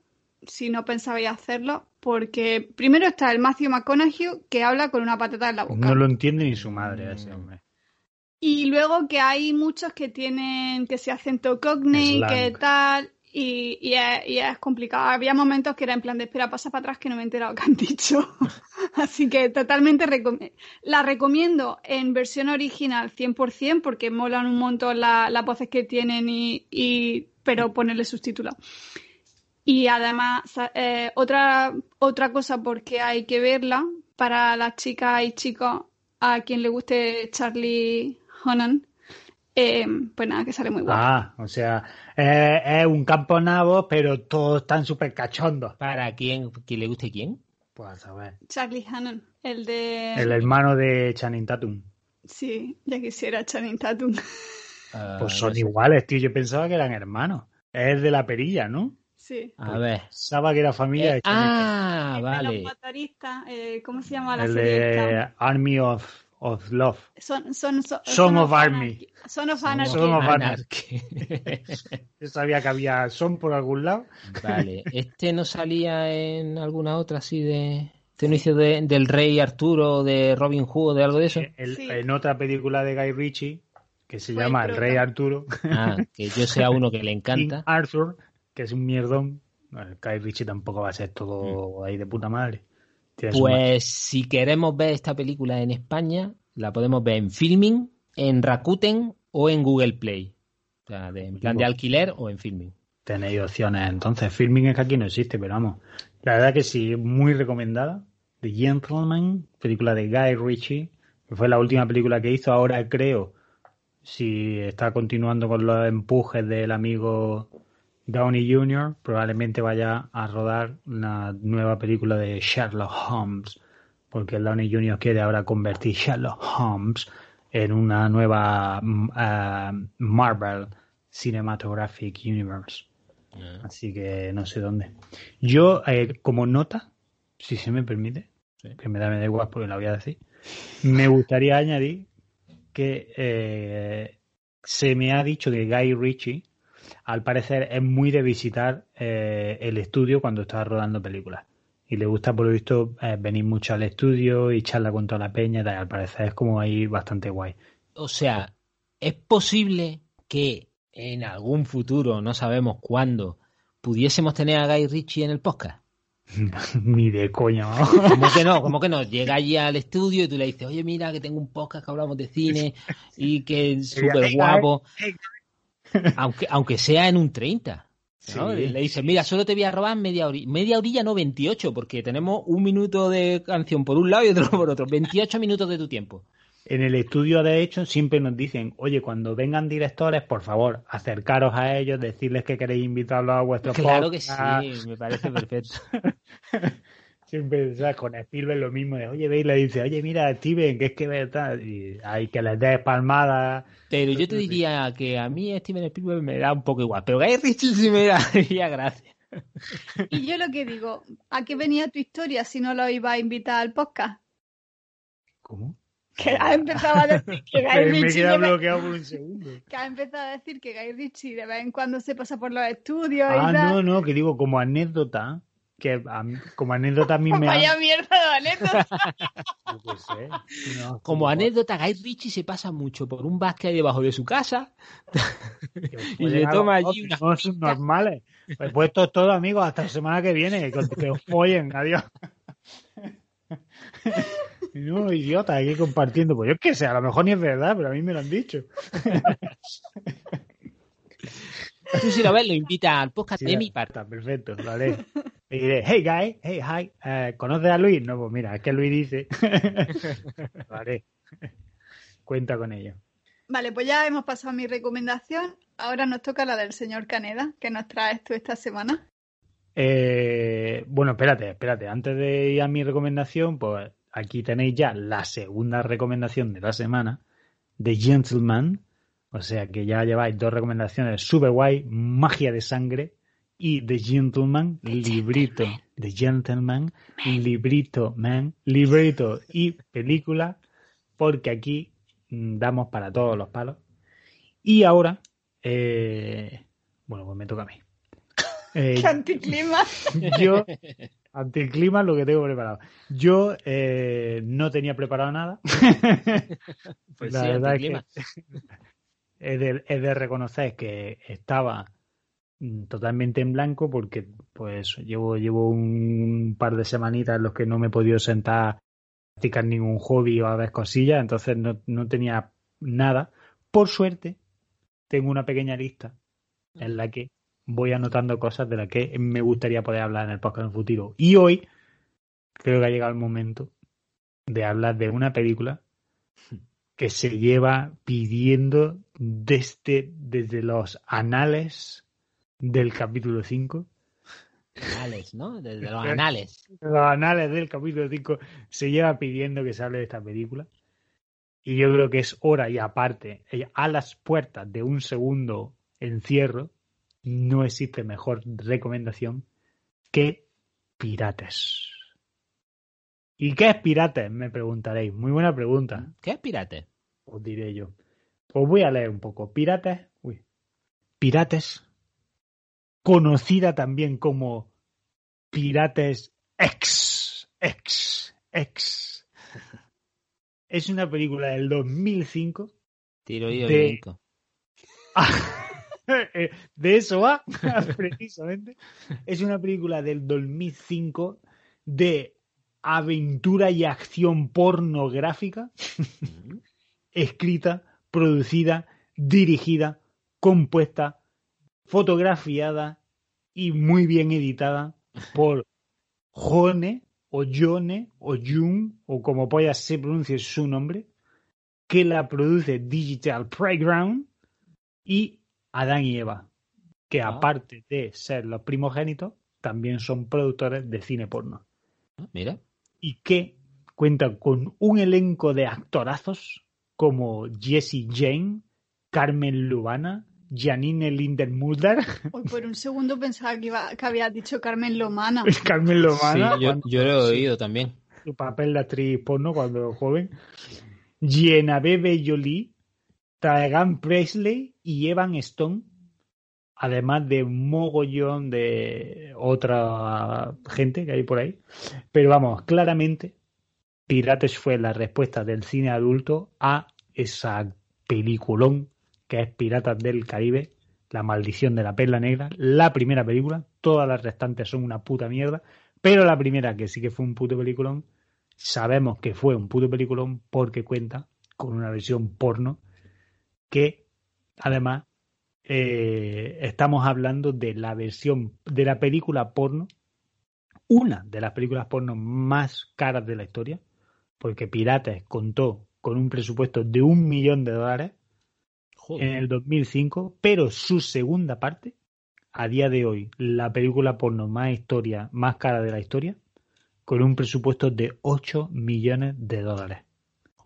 si no pensabais hacerlo, porque primero está el Matthew McConaughey que habla con una patata en la boca. No lo entiende ni su madre ese hombre. Y luego que hay muchos que tienen, que se hacen cockney, que tal, y, es, complicado. Había momentos que era en plan de espera, pasa para atrás que no me he enterado que han dicho. Así que totalmente la recomiendo en versión original 100% porque molan un montón las voces que tienen y, pero ponerle subtítulos. Y además, eh, otra, otra cosa porque hay que verla para las chicas y chicos a quien le guste Charlie Honan, eh, pues nada, que sale muy guapo. Ah, o sea, es un campo nabo, pero todos están súper cachondos. ¿Para quién, quién le guste quién? Pues a ver. Charlie Hannon, el de... El hermano de Channing Tatum. Sí, ya quisiera Channing Tatum. Ah, pues son iguales, tío. Yo pensaba que eran hermanos. Es de la perilla, ¿no? Sí. A pues ver. Pensaba que era familia de eh, Ah, vale. los eh, ¿Cómo se llama la el serie? De Army of of Love. Son, son, son, son of, Army. Son of Anarchy. Son of Anarchy. Yo sabía que había son por algún lado. Vale. ¿Este no salía en alguna otra así de... ¿Este no hizo de, del Rey Arturo, de Robin Hood, o de algo de eso? En otra película de Guy Ritchie, que se llama El Rey Arturo. Ah, que yo sea uno que le encanta. Arthur, que es un mierdón. Guy Ritchie tampoco va a ser todo mm. ahí de puta madre. Pues si queremos ver esta película en España, la podemos ver en Filming, en Rakuten o en Google Play. O sea, en plan de alquiler o en Filming. Tenéis opciones. Entonces, Filming es que aquí no existe, pero vamos. La verdad que sí, muy recomendada. The Gentleman, película de Guy Ritchie, que fue la última película que hizo. Ahora creo, si está continuando con los empujes del amigo Downey Jr. probablemente vaya a rodar una nueva película de Sherlock Holmes, porque el Downey Jr. quiere ahora convertir Sherlock Holmes en una nueva eh, Marvel Cinematographic Universe. Así que no sé dónde. Yo, eh, como nota, si se me permite, que me da, me da igual porque la voy a decir, me gustaría añadir que eh, se me ha dicho que Guy Ritchie al parecer es muy de visitar eh, el estudio cuando está rodando películas. Y le gusta, por lo visto, eh, venir mucho al estudio y charla con toda la peña. Y al parecer es como ahí bastante guay. O sea, es posible que en algún futuro, no sabemos cuándo, pudiésemos tener a Guy Ritchie en el podcast. Ni de coña, Como que no, como que no. Llega allí al estudio y tú le dices, oye, mira que tengo un podcast que hablamos de cine y que es súper guapo aunque, aunque sea en un 30. Le dice, mira, solo te voy a robar media orilla, media orilla no 28, porque tenemos un minuto de canción por un lado y otro por otro, 28 minutos de tu tiempo. En el estudio, de hecho, siempre nos dicen, oye, cuando vengan directores, por favor, acercaros a ellos, decirles que queréis invitarlos a vuestro Claro que sí, me parece perfecto. Siempre, ¿sabes? Con Spielberg lo mismo de, oye, veis, le dice, oye, mira, Steven, que es que verdad, y hay que les des palmadas. Pero yo te diría que a mí Steven Spielberg me da un poco igual, pero Guy Ritchie sí me daría gracia. Y yo lo que digo, ¿a qué venía tu historia si no lo iba a invitar al podcast? ¿Cómo? Que ha empezado a decir que Guy me Ritchie de vez- bloqueado por un segundo. que ha empezado a decir que Guy Ritchie de vez en cuando se pasa por los estudios Ah, y tal. no, no, que digo como anécdota, que a mí- como anécdota a mí me Vaya ha... mierda de anécdota. Yo qué sé, no, Como no, anécdota, Guy Ritchie se pasa mucho por un básquet debajo de su casa y se toma allí otros, una No son normales. Pues puestos todos amigos hasta la semana que viene, que, que os follen, adiós. No, idiota, aquí compartiendo. Pues yo qué sé, a lo mejor ni es verdad, pero a mí me lo han dicho. Tú si lo ves, lo invita al podcast Sí, de mi parte. Está perfecto, lo haré. Y diré, hey guy, hey hi, eh, ¿conoces a Luis? No, pues mira, es que Luis dice. lo haré. Cuenta con ello. Vale, pues ya hemos pasado mi recomendación. Ahora nos toca la del señor Caneda, que nos traes tú esta semana. Eh, bueno, espérate, espérate. Antes de ir a mi recomendación, pues aquí tenéis ya la segunda recomendación de la semana de Gentleman. O sea que ya lleváis dos recomendaciones super guay, Magia de Sangre y The Gentleman, librito. The Gentleman, librito, man, librito y película, porque aquí mm, damos para todos los palos. Y ahora, eh, bueno, pues me toca a mí. Eh, ¡Qué anticlima! yo, anticlima lo que tengo preparado. Yo eh, no tenía preparado nada. Pues La sí, verdad es que he de, de reconocer que estaba mm, totalmente en blanco porque pues llevo, llevo un par de semanitas en los que no me he podido sentar a practicar ningún hobby o a ver cosillas, entonces no, no tenía nada. Por suerte, tengo una pequeña lista en la que voy anotando cosas de las que me gustaría poder hablar en el podcast en el futuro. Y hoy creo que ha llegado el momento de hablar de una película que se lleva pidiendo desde, desde los anales del capítulo 5. Anales, ¿no? Desde los anales. Los anales del capítulo 5 se lleva pidiendo que se hable de esta película. Y yo creo que es hora y aparte, eh, a las puertas de un segundo encierro, no existe mejor recomendación que Pirates. ¿Y qué es Pirates? Me preguntaréis. Muy buena pregunta ¿Qué es pirate? os diré yo. Os voy a leer un poco. Pirates, uy, Pirates, conocida también como Pirates X, X, X. Es una película del 2005. Tiro yo De- de eso va, precisamente. Es una película del 2005 de aventura y acción pornográfica escrita, producida, dirigida, compuesta, fotografiada y muy bien editada por Jone o Jone o Jun o como polla se pronuncie su nombre, que la produce Digital Playground y Adán y Eva, que Ah. aparte de ser los primogénitos, también son productores de cine porno Ah, Mira. Y que cuenta con un elenco de actorazos como Jesse Jane, Carmen Lubana, Janine Lindenmulder, Hoy por un segundo pensaba que, iba, que habías dicho Carmen Lomana. Carmen Sí, Lubana, yo, yo lo he sí, oído también. su papel de actriz porno cuando joven, Genevieve Jolie, Taegan Presley y Evan Stone, además de un mogollón de otra gente que hay por ahí. Pero vamos, claramente, Pirates fue la respuesta del cine adulto a esa peliculón que es Piratas del Caribe, La maldición de la perla negra, la primera película, todas las restantes son una puta mierda, pero la primera, que sí que fue un puto peliculón, sabemos que fue un puto peliculón porque cuenta con una versión porno que además eh, estamos hablando de la versión de la película porno, una de las películas porno más caras de la historia, porque Pirates contó con un presupuesto de un millón de dólares en el 2005, pero su segunda parte, a día de hoy, la película porno más historia, más cara de la historia, con un presupuesto de 8 millones de dólares.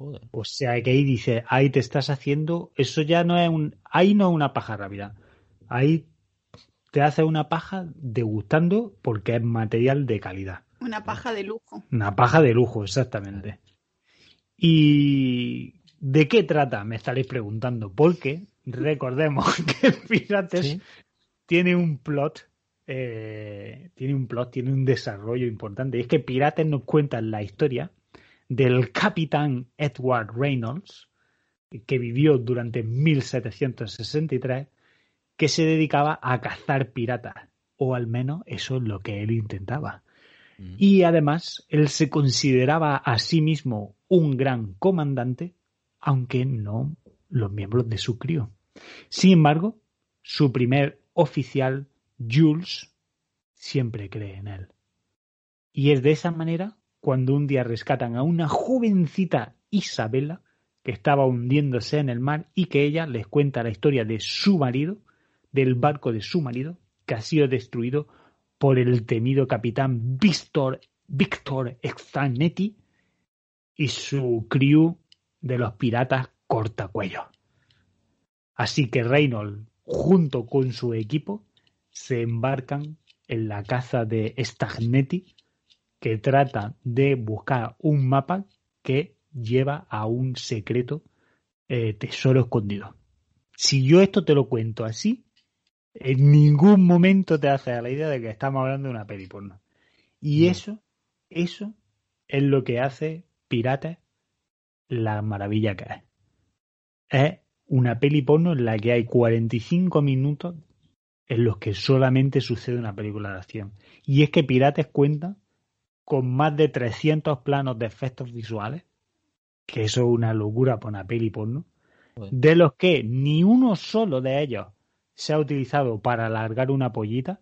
Joder. O sea que ahí dice, ahí te estás haciendo, eso ya no es un, ahí no es una paja rápida. Ahí te hace una paja degustando porque es material de calidad. Una paja de lujo. Una paja de lujo, exactamente. ¿Y de qué trata? Me estaréis preguntando. Porque recordemos que Pirates Sí. tiene un plot, eh, tiene un plot, tiene un desarrollo importante. Y es que Pirates nos cuenta la historia del capitán Edward Reynolds, que vivió durante 1763, que se dedicaba a cazar piratas. O al menos eso es lo que él intentaba. Mm. Y además, él se consideraba a sí mismo un gran comandante, aunque no los miembros de su crío. Sin embargo, su primer oficial, Jules, siempre cree en él. Y es de esa manera cuando un día rescatan a una jovencita Isabela, que estaba hundiéndose en el mar y que ella les cuenta la historia de su marido, del barco de su marido, que ha sido destruido por el temido capitán Víctor, Víctor y su crew de los piratas cortacuellos. Así que Reynolds, junto con su equipo, se embarcan en la caza de Stagnetti, que trata de buscar un mapa que lleva a un secreto eh, tesoro escondido. Si yo esto te lo cuento así, en ningún momento te haces a la idea de que estamos hablando de una peli porno. Y No. eso, eso es lo que hace Pirates la maravilla que es. Es una peli porno en la que hay 45 minutos en los que solamente sucede una película de acción. Y es que Pirates cuenta con más de 300 planos de efectos visuales, que eso es una locura para una peli porno, Joder. de los que ni uno solo de ellos se ha utilizado para alargar una pollita,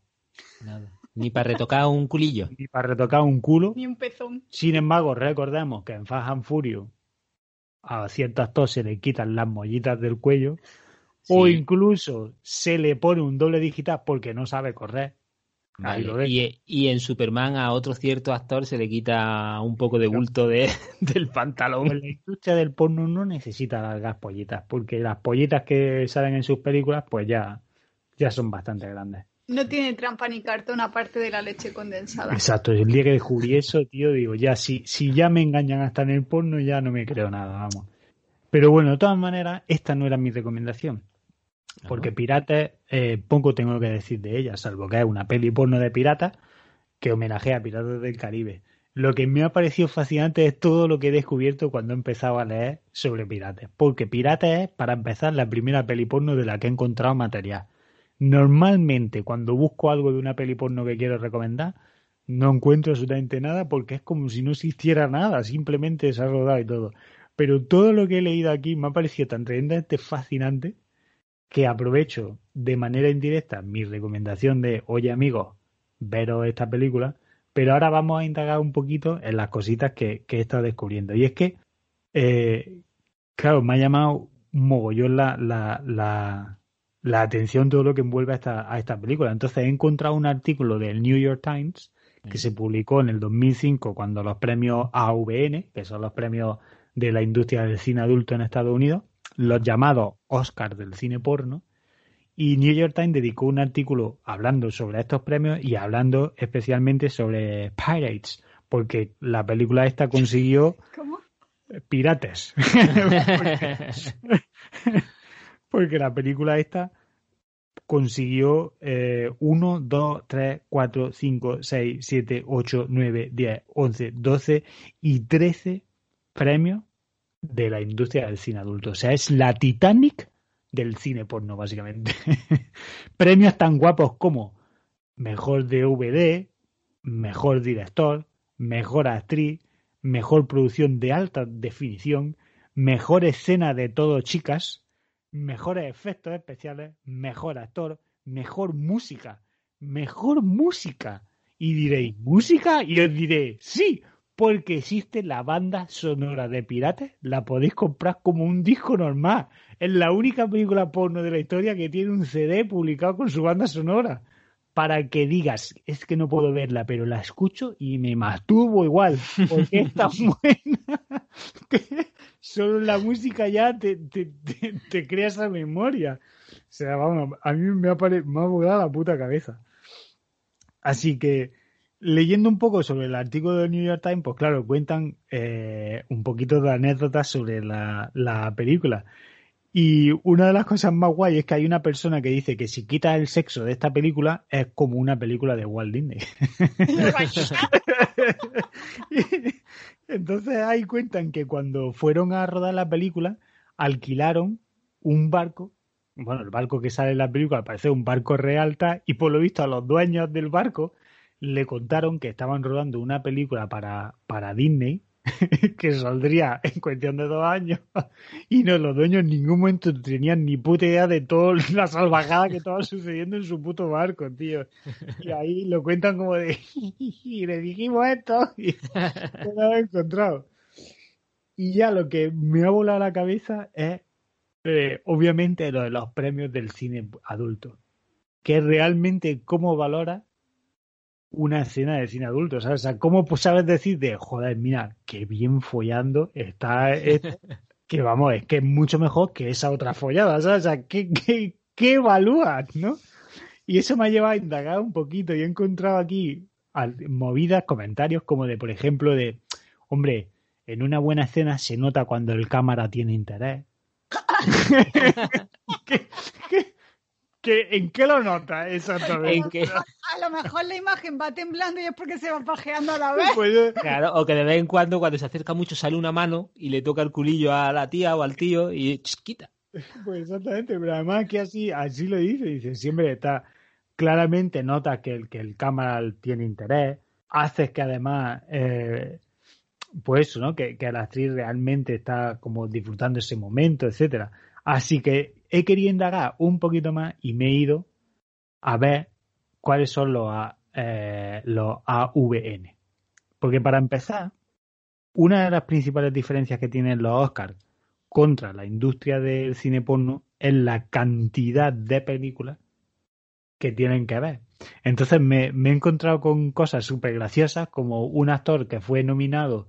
Nada. Ni para retocar un culillo. ni para retocar un culo. Ni un pezón. Sin embargo, recordemos que en Fast and Furious a cierto actor se le quitan las mollitas del cuello o incluso se le pone un doble digital porque no sabe correr. Vale. y en Superman a otro cierto actor se le quita un poco de bulto de, del pantalón. Pues la industria del porno no necesita largas pollitas, porque las pollitas que salen en sus películas, pues ya, ya son bastante grandes. No tiene trampa ni cartón aparte de la leche condensada. Exacto, el día que descubrí eso, tío, digo, ya, si, si ya me engañan hasta en el porno, ya no me creo nada, vamos. Pero bueno, de todas maneras, esta no era mi recomendación. Porque Pirates, eh, poco tengo que decir de ella, salvo que es una peli porno de piratas que homenajea a Piratas del Caribe. Lo que me ha parecido fascinante es todo lo que he descubierto cuando he empezado a leer sobre Pirates. Porque Pirates es, para empezar, la primera peli porno de la que he encontrado material. Normalmente, cuando busco algo de una peli porno que quiero recomendar, no encuentro absolutamente nada porque es como si no existiera nada, simplemente se ha rodado y todo. Pero todo lo que he leído aquí me ha parecido tan tremendamente fascinante que aprovecho de manera indirecta mi recomendación de, oye amigos, veros esta película, pero ahora vamos a indagar un poquito en las cositas que, que he estado descubriendo. Y es que, eh, claro, me ha llamado un mogollón la, la, la, la atención todo lo que envuelve a esta, a esta película. Entonces he encontrado un artículo del New York Times que se publicó en el 2005 cuando los premios AVN, que son los premios de la industria del cine adulto en Estados Unidos, los llamados Oscars del cine porno, y New York Times dedicó un artículo hablando sobre estos premios y hablando especialmente sobre Pirates, porque la película esta consiguió ¿Cómo? pirates. porque la película esta consiguió 1, 2, 3, 4, 5, 6, 7, 8, 9, 10, 11, 12 y 13 premios de la industria del cine adulto. O sea, es la Titanic del cine porno, básicamente. premios tan guapos como mejor DVD, mejor director, mejor actriz, mejor producción de alta definición, mejor escena de todo chicas, mejores efectos especiales, mejor actor, mejor música, mejor música. Y diréis, ¿música? Y os diré, sí, porque existe la banda sonora de Pirates, la podéis comprar como un disco normal. Es la única película porno de la historia que tiene un CD publicado con su banda sonora. para que digas, es que no puedo verla, pero la escucho y me masturbo igual, porque es tan buena que solo la música ya te, te, te, crea esa memoria. O sea, vamos, a mí me ha, me ha volado la puta cabeza. Así que, leyendo un poco sobre el artículo de New York Times, pues claro, cuentan eh, un poquito de anécdotas sobre la, la película. Y una de las cosas más guay es que hay una persona que dice que si quitas el sexo de esta película es como una película de Walt Disney. Entonces ahí cuentan que cuando fueron a rodar la película alquilaron un barco. Bueno, el barco que sale en la película parece un barco realta y por lo visto a los dueños del barco le contaron que estaban rodando una película para, para Disney que saldría en cuestión de dos años y no, los dueños en ningún momento tenían ni puta idea de toda la salvajada que estaba sucediendo en su puto barco, tío. Y ahí lo cuentan como de y le dijimos esto y lo he encontrado. Y ya lo que me ha volado la cabeza es eh, obviamente lo de los premios del cine adulto. Que realmente cómo valora una escena de cine adulto, ¿sabes? O sea, ¿cómo sabes decir de, joder, mira, qué bien follando está, que vamos, es que es mucho mejor que esa otra follada, ¿sabes? O sea, ¿qué, qué, qué evalúas, no? Y eso me ha llevado a indagar un poquito y he encontrado aquí movidas, comentarios como de, por ejemplo, de, hombre, en una buena escena se nota cuando el cámara tiene interés. ¿Qué, qué, ¿En qué lo nota exactamente? A lo mejor la imagen va temblando y es porque se va pajeando a la vez. Pues, claro, o que de vez en cuando, cuando se acerca mucho, sale una mano y le toca el culillo a la tía o al tío y quita. Pues exactamente, pero además que así, así lo dice, dice, siempre está claramente nota que el, que el cámara tiene interés, haces que además, eh, pues eso, ¿no? Que, que la actriz realmente está como disfrutando ese momento, etcétera. Así que he querido indagar un poquito más y me he ido a ver cuáles son los, eh, los AVN. Porque para empezar, una de las principales diferencias que tienen los Oscars contra la industria del cine porno es la cantidad de películas que tienen que ver. Entonces me, me he encontrado con cosas súper graciosas, como un actor que fue nominado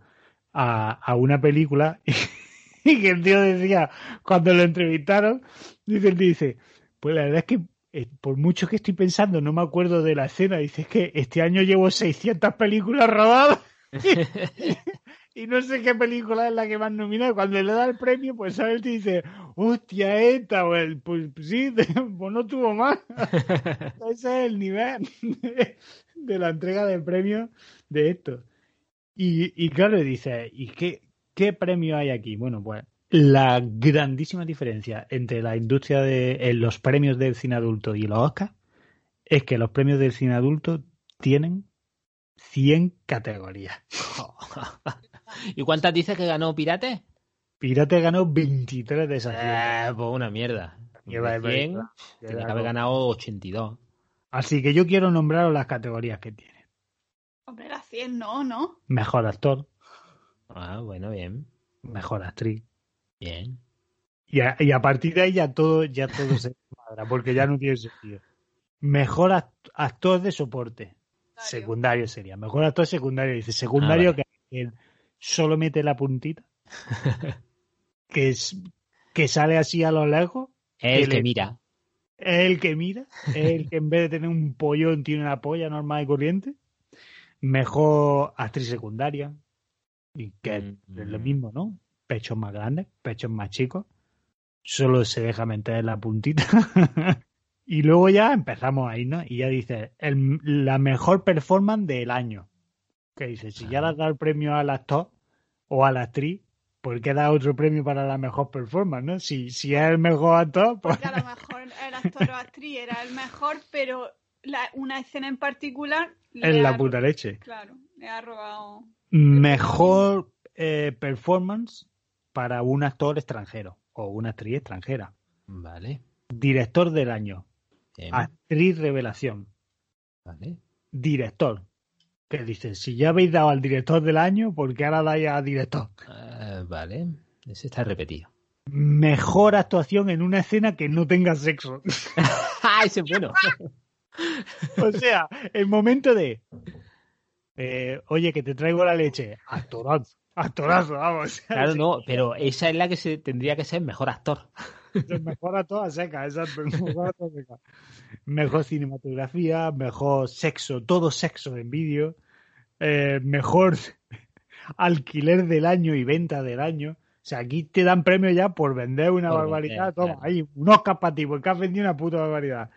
a, a una película y que el tío decía, cuando lo entrevistaron, dice, dice, pues la verdad es que eh, por mucho que estoy pensando, no me acuerdo de la escena, dice, es que este año llevo 600 películas rodadas y no sé qué película es la que más nominado. Cuando le da el premio, pues sabes, te dice, hostia, esta, pues, pues sí, pues no tuvo más. Ese es el nivel de, la entrega del premio de esto. Y, y claro, dice, ¿y qué, ¿Qué premio hay aquí? Bueno, pues la grandísima diferencia entre la industria de los premios del cine adulto y los Oscars es que los premios del cine adulto tienen 100 categorías. ¿Y cuántas dices que ganó Pirate? Pirate ganó 23 de esas. Eh, pues una mierda. Lleva 100, tenía que haber ganado 82. Así que yo quiero nombrar las categorías que tiene. Hombre, las 100 no, ¿no? Mejor actor. Ah, bueno, bien. Mejor actriz. Bien. Y a, y a partir de ahí ya todo, ya todo se madra, porque ya no tiene sentido. Mejor actor de soporte. Secundario sería. Mejor actor secundario. Dice secundario ah, que, solo mete la puntita. que, es, que sale así a lo lejos. El que, mira. El que mira. El que en vez de tener un pollón tiene una polla normal y corriente. Mejor actriz secundaria y que es lo mm. mismo, ¿no? Pechos más grandes, pechos más chicos, solo se deja meter la puntita. y luego ya empezamos ahí, ¿no? Y ya dice, el, la mejor performance del año. Que dice, si ya le has dado el premio al actor o a la actriz, ¿por qué da otro premio para la mejor performance, no? Si, si es el mejor actor, pues... Porque a lo mejor el actor o actriz era el mejor, pero una escena en particular... Es la puta leche. Claro, le ha robado... Mejor eh, performance para un actor extranjero o una actriz extranjera. Vale. Director del año. Actriz revelación. Vale. Director. Que dice, si ya habéis dado al director del año, ¿por qué ahora dais al director? Eh, vale. Ese está repetido. Mejor actuación en una escena que no tenga sexo. ¡Ah, ese es bueno! O sea, el momento de. Eh, oye, que te traigo la leche. Actorazo, actorazo, vamos. Claro, no, pero esa es la que se tendría que ser mejor actor. Se mejora toda seca, exacto. Mejora toda seca. Mejor cinematografía, mejor sexo, todo sexo en vídeo, eh, mejor alquiler del año y venta del año. O sea, aquí te dan premio ya por vender una Por barbaridad. vender, Toma, claro. ahí, un Oscar para ti, porque has vendido una puta barbaridad.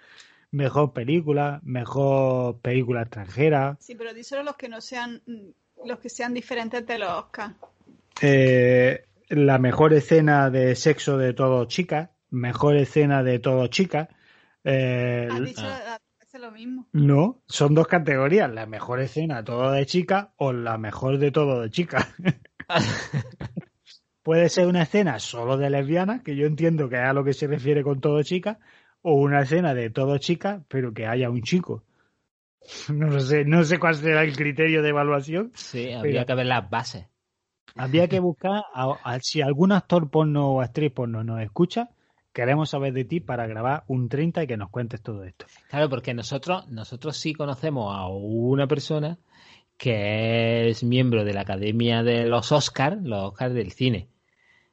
Mejor película, mejor película extranjera. Sí, pero díselo los que no sean mm, los que sean diferentes de los Oscar. Eh, la mejor escena de sexo de todo chica, mejor escena de todo chica. Eh, Has dicho ah. a veces lo mismo. no, son dos categorías, la mejor escena todo de chica o la mejor de todo de chica. Puede ser una escena solo de lesbiana, que yo entiendo que es a lo que se refiere con todo chica, o una escena de todo chica, pero que haya un chico. No sé, no sé cuál será el criterio de evaluación. Sí, habría que ver las bases. Habría que buscar, a- a- si algún actor porno o actriz porno nos escucha, queremos saber de ti para grabar un 30 y que nos cuentes todo esto. Claro, porque nosotros, nosotros sí conocemos a una persona que es miembro de la Academia de los Oscars, los Oscars del cine,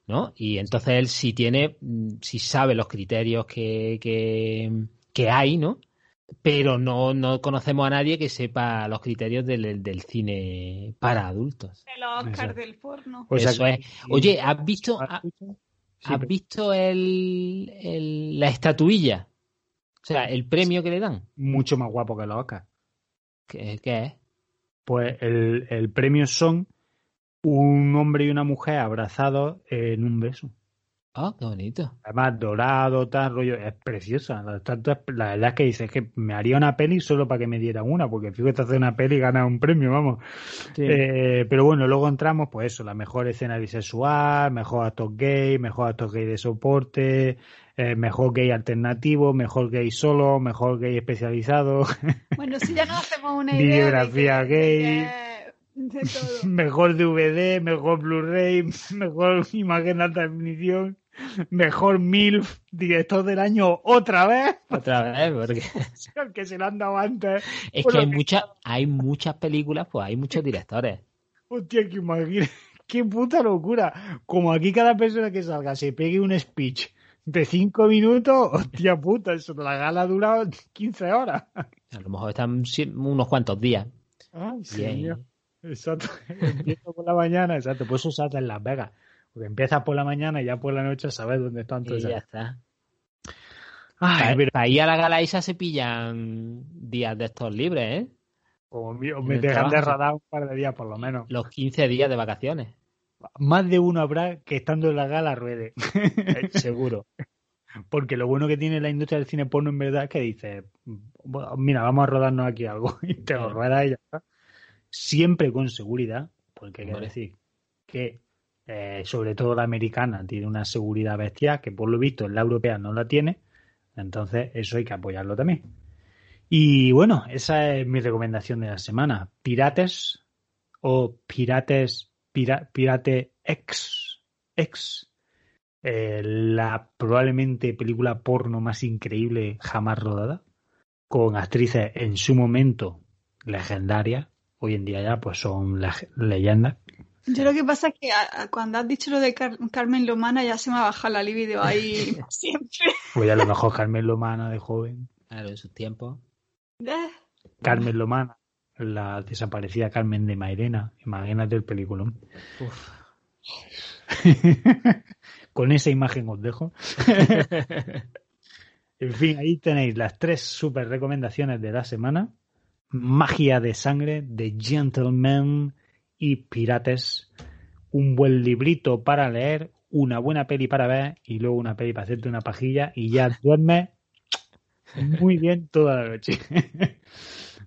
¿no? Y entonces él sí tiene, mm, sí sabe los criterios que, que, que hay, ¿no? Pero no, no conocemos a nadie que sepa los criterios del, del cine para adultos. Los Oscar del porno. Sea Eso es. Oye, ¿has visto, ¿Has ha- visto? Has el, el- la estatuilla? O sea, el premio que le dan. mucho más guapo que los Oscar. ¿Qué, qué es? Pues el, el premio son un hombre y una mujer abrazados en un beso. Ah, qué bonito. Además, dorado, tal rollo, es preciosa. Es- la verdad es que dices que me haría una peli solo para que me dieran una, porque fíjate hacer una peli y ganar un premio, vamos. Eh, pero bueno, luego entramos, pues eso, la mejor escena bisexual, mejor actor gay, mejor actor gay de soporte, eh, mejor gay alternativo, mejor gay solo, mejor gay especializado, Bueno, si ya nos hacemos una idea. de gay. Que- De todo. mejor DVD, mejor Blu-ray, mejor imagen alta definición, mejor MILF, director del año otra vez, Otra vez, porque el que se lo han dado antes. es Bueno, que hay muchas, hay muchas películas, pues hay muchos directores. Hostia, que imagina, qué puta locura. Como aquí cada persona que salga se pegue un speech de cinco minutos, hostia puta, eso la gala ha durado 15 horas. A lo mejor están unos cuantos días. Ay, Bien. Exacto. Empiezo por la mañana, exacto. Pues eso en Las Vegas. Porque empiezas por la mañana y ya por la noche sabes dónde están Y todos. ya está. Ay, Para, pero ir a la gala esa se pillan días de estos libres, ¿eh? como mío, en me dejan de radar un par de días por lo menos. Los 15 días de vacaciones. Más de uno habrá que estando en la gala ruede. eh, seguro. Porque lo bueno que tiene la industria del cine porno en verdad es que dice, "Bueno, mira, vamos a rodarnos aquí algo y te lo ruedas y ya está. Siempre con seguridad, porque hay que Hombre. decir que eh, sobre todo la americana tiene una seguridad bestial que por lo visto la europea no la tiene, entonces eso hay que apoyarlo también. Y bueno, esa es mi recomendación de la semana. Pirates o Pirates, Pira- Pirate X, X eh, la probablemente película porno más increíble jamás rodada, con actrices en su momento legendarias, hoy en día ya pues son leg- leyendas. Yo lo que pasa es que a- a- cuando has dicho lo de Car- Carmen Lomana ya se me ha bajado la libido ahí siempre. Pues a lo mejor Carmen Lomana de joven, Claro, en sus tiempos. Eh, Carmen Lomana, la desaparecida Carmen de Mairena, imagínate el peliculón. Uf. Con esa imagen os dejo. En fin, ahí tenéis las tres super recomendaciones de la semana. Magia de sangre, de Gentleman y Pirates. Un buen librito para leer, una buena peli para ver y luego una peli para hacerte una pajilla y ya duermes muy bien toda la noche.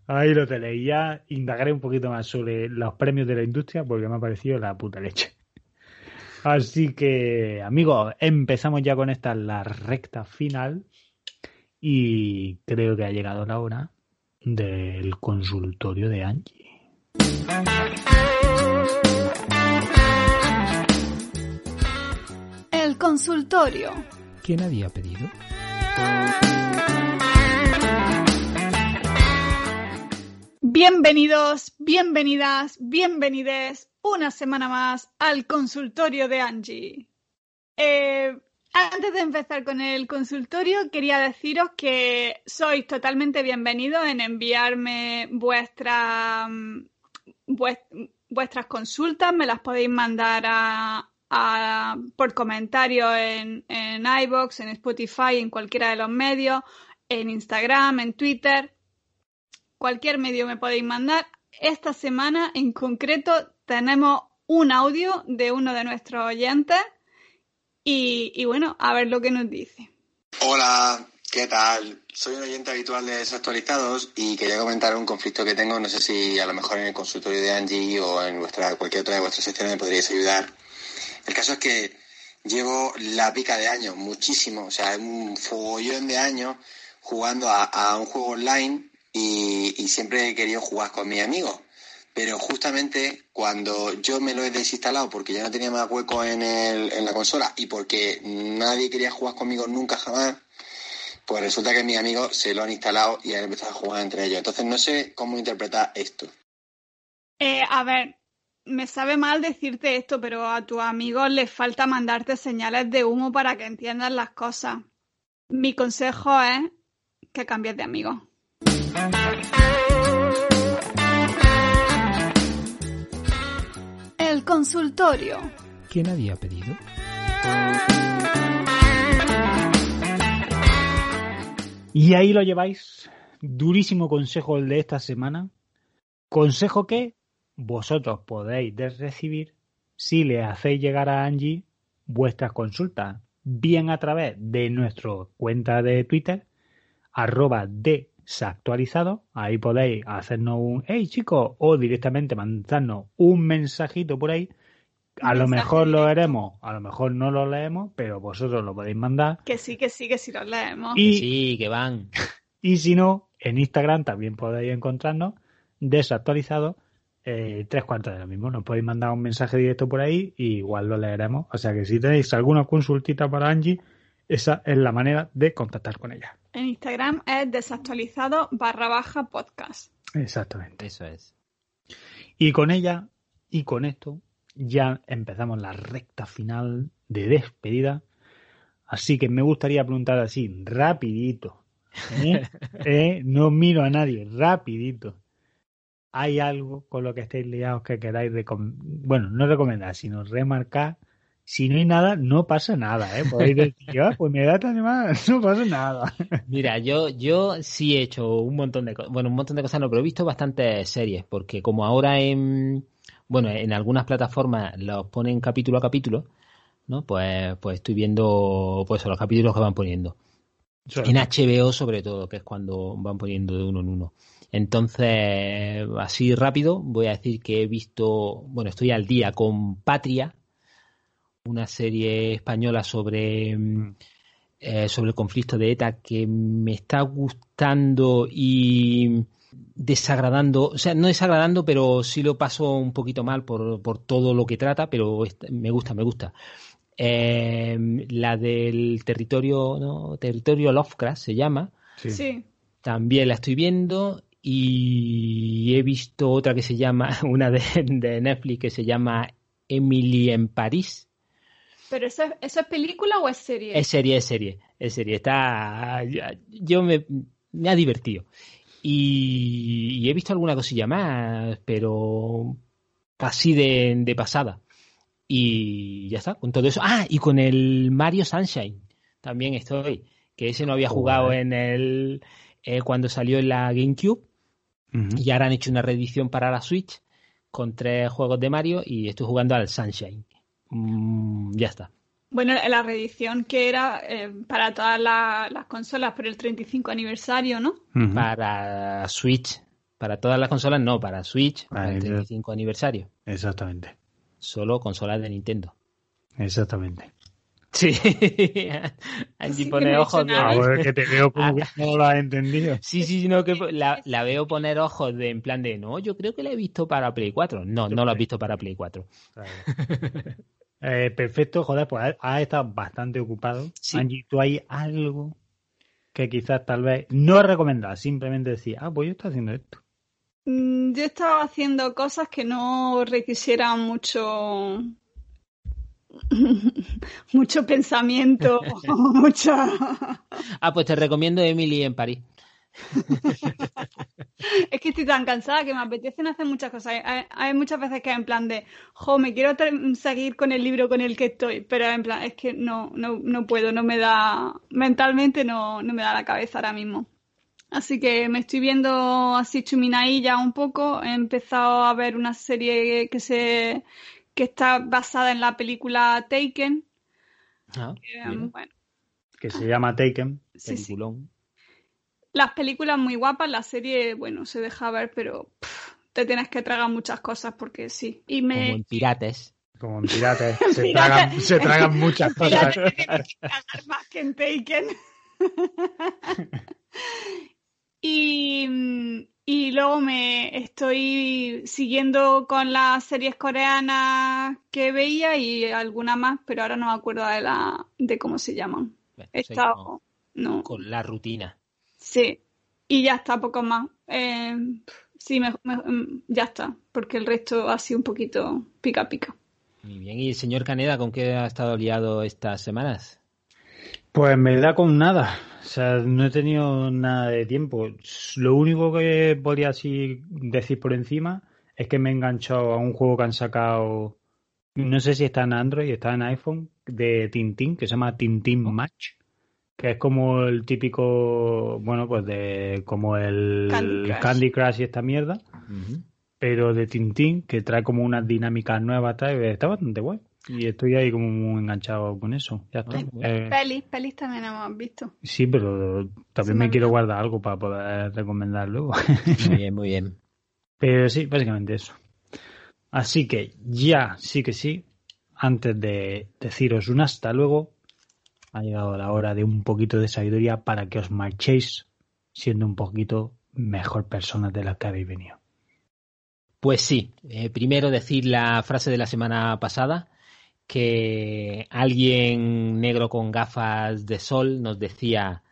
Ahí lo tenéis. Ya indagaré un poquito más sobre los premios de la industria porque me ha parecido la puta leche. Así que, amigos, empezamos ya con esta la recta final y creo que ha llegado la hora del consultorio de Angie. El consultorio. ¿Quién había pedido? Bienvenidos, bienvenidas, bienvenides una semana más al consultorio de Angie. Eh, antes de empezar con el consultorio, quería deciros que sois totalmente bienvenidos en enviarme vuestra, mm, vuestras consultas. Me las podéis mandar a, por comentarios en, en iBox, en Spotify, en cualquiera de los medios, en Instagram, en Twitter cualquier medio me podéis mandar. Esta semana en concreto tenemos un audio de uno de nuestros oyentes y, bueno, a ver lo que nos dice. Hola, ¿qué tal? Soy un oyente habitual de Desactualizados y quería comentar un conflicto que tengo. No sé si a lo mejor en el consultorio de Angie o en vuestra, cualquier otra de vuestras secciones me podríais ayudar. El caso es que llevo la pica de años, muchísimo, o sea, un follón de años jugando a un juego online y, siempre he querido jugar con mis amigos. Pero justamente cuando yo me lo he desinstalado porque ya no tenía más hueco en, el, en la consola y porque nadie quería jugar conmigo nunca jamás, pues resulta que mis amigos se lo han instalado y han empezado a jugar entre ellos. Entonces no sé cómo interpretar esto. Eh, a ver, me sabe mal decirte esto, pero a tus amigos les falta mandarte señales de humo para que entiendan las cosas. Mi consejo es que cambies de amigo. El consultorio. ¿Quién había pedido? Y ahí lo lleváis. Durísimo consejo el de esta semana. Consejo que vosotros podéis recibir si le hacéis llegar a Angie vuestras consultas, bien a través de nuestra cuenta de Twitter, arroba de se ha actualizado. Ahí podéis hacernos un hey chicos o directamente mandarnos un mensajito por ahí. A lo mejor lo leeremos, a lo mejor no lo leemos, pero vosotros lo podéis mandar. Que sí, que sí, que sí lo leemos. Y, sí, que van. Y si no, en Instagram también podéis encontrarnos desactualizado eh, tres cuartos de lo mismo. Nos podéis mandar un mensaje directo por ahí y igual lo leeremos. O sea que si tenéis alguna consultita para Angie, esa es la manera de contactar con ella. En Instagram es desactualizado barra baja podcast. Exactamente. Eso es. Y con ella y con esto ya empezamos la recta final de despedida. Así que me gustaría preguntar así, rapidito. ¿eh? ¿Eh? No miro a nadie, rapidito. ¿Hay algo con lo que estéis liados que queráis, bueno, no recomendar, sino remarcar si no hay nada, no pasa nada, ¿eh? Podéis decir, ah, pues me da tan mal, no pasa nada. Mira, yo, yo sí he hecho un montón de cosas, bueno, un montón de cosas no, pero he visto bastantes series, porque como ahora en, bueno, en algunas plataformas los ponen capítulo a capítulo, ¿no? Pues, pues estoy viendo, pues los capítulos que van poniendo. En HBO sobre todo, que es cuando van poniendo de uno en uno. Entonces, así rápido, voy a decir que he visto, bueno, estoy al día con Patria, una serie española sobre, mm, eh, sobre el conflicto de ETA que me está gustando y desagradando, o sea, no desagradando, pero sí lo paso un poquito mal por, por todo lo que trata, pero me gusta, me gusta. Eh, la del territorio, ¿no? Territorio Lovecraft se llama. Sí. También la estoy viendo y he visto otra que se llama, una de, de Netflix que se llama Emily en París, ¿Pero eso, es película o es serie? Es serie, es serie. Es serie. Está. Yo me, me ha divertido. Y, he visto alguna cosilla más, pero así de, de, pasada. Y ya está, con todo eso. Ah, y con el Mario Sunshine también estoy. Que ese no había jugado en el. Eh, cuando salió en la GameCube. Y ahora han hecho una reedición para la Switch con tres juegos de Mario y estoy jugando al Sunshine. Mm, ya está. Bueno, la reedición que era eh, para todas las consolas por el 35 aniversario, ¿no? Para Switch. Para todas las consolas no, para Switch, para el 35 aniversario. Exactamente. Solo consolas de Nintendo. Exactamente. Sí. Angie pone ojos de. A ver, que te veo como que no lo has entendido. Sí, sí, no, que la, la, veo poner ojos de en plan de no, yo creo que la he visto para Play 4. No, no la has visto para Play 4. Eh, perfecto, joder, pues has estado bastante ocupado. Angie, ¿tú hay algo que quizás tal vez no recomendar, simplemente decir, ah, pues yo estoy haciendo esto? Mm, yo estaba haciendo cosas que no requisieran mucho mucho pensamiento, mucho... Ah, pues te recomiendo Emily en París. Es que estoy tan cansada que me apetecen hacer muchas cosas. Hay, muchas veces que en plan de, jo, me quiero seguir con el libro con el que estoy, pero en plan, es que no, no, no puedo, no me da, mentalmente no, no me da la cabeza ahora mismo. Así que me estoy viendo así chuminaí ya un poco. He empezado a ver una serie que se que está basada en la película Taken. Ah, que, se llama Taken. Las películas muy guapas, la serie, bueno, se deja ver, pero te tienes que tragar muchas cosas porque sí. Y me... Como en Pirates. Como en Pirates. Se, tragan, se tragan muchas cosas. más que en Taken. y, y luego me estoy siguiendo con las series coreanas que veía y alguna más, pero ahora no me acuerdo de la de cómo se llaman. He estado, no. Con la rutina. Sí, y ya está, poco más. Eh, sí, mm, ya está, porque el resto ha sido un poquito pica pica. Muy bien, ¿y el señor Caneda con qué ha estado liado estas semanas? Pues me da con nada. O sea, no he tenido nada de tiempo. Lo único que podría así decir por encima es que me he enganchado a un juego que han sacado, no sé si está en Android, está en iPhone, de Tintín, que se llama Tintín Match, que es como el típico, bueno, pues de como el Candy Crush, y esta mierda, pero de Tintín, que trae como unas dinámicas nuevas, está bastante guay. Y estoy ahí como muy enganchado con eso. Ya está. Eh, pelis, pelis también hemos visto. Sí, pero también me, quiero guardar algo para poder recomendar luego. Muy bien, muy bien. Pero sí, básicamente eso. Así que ya, sí que sí, antes de deciros un hasta luego, ha llegado la hora de un poquito de sabiduría para que os marchéis siendo un poquito mejor personas de las que habéis venido. Pues sí, eh, primero decir la frase de la semana pasada, que alguien negro con gafas de sol nos decía,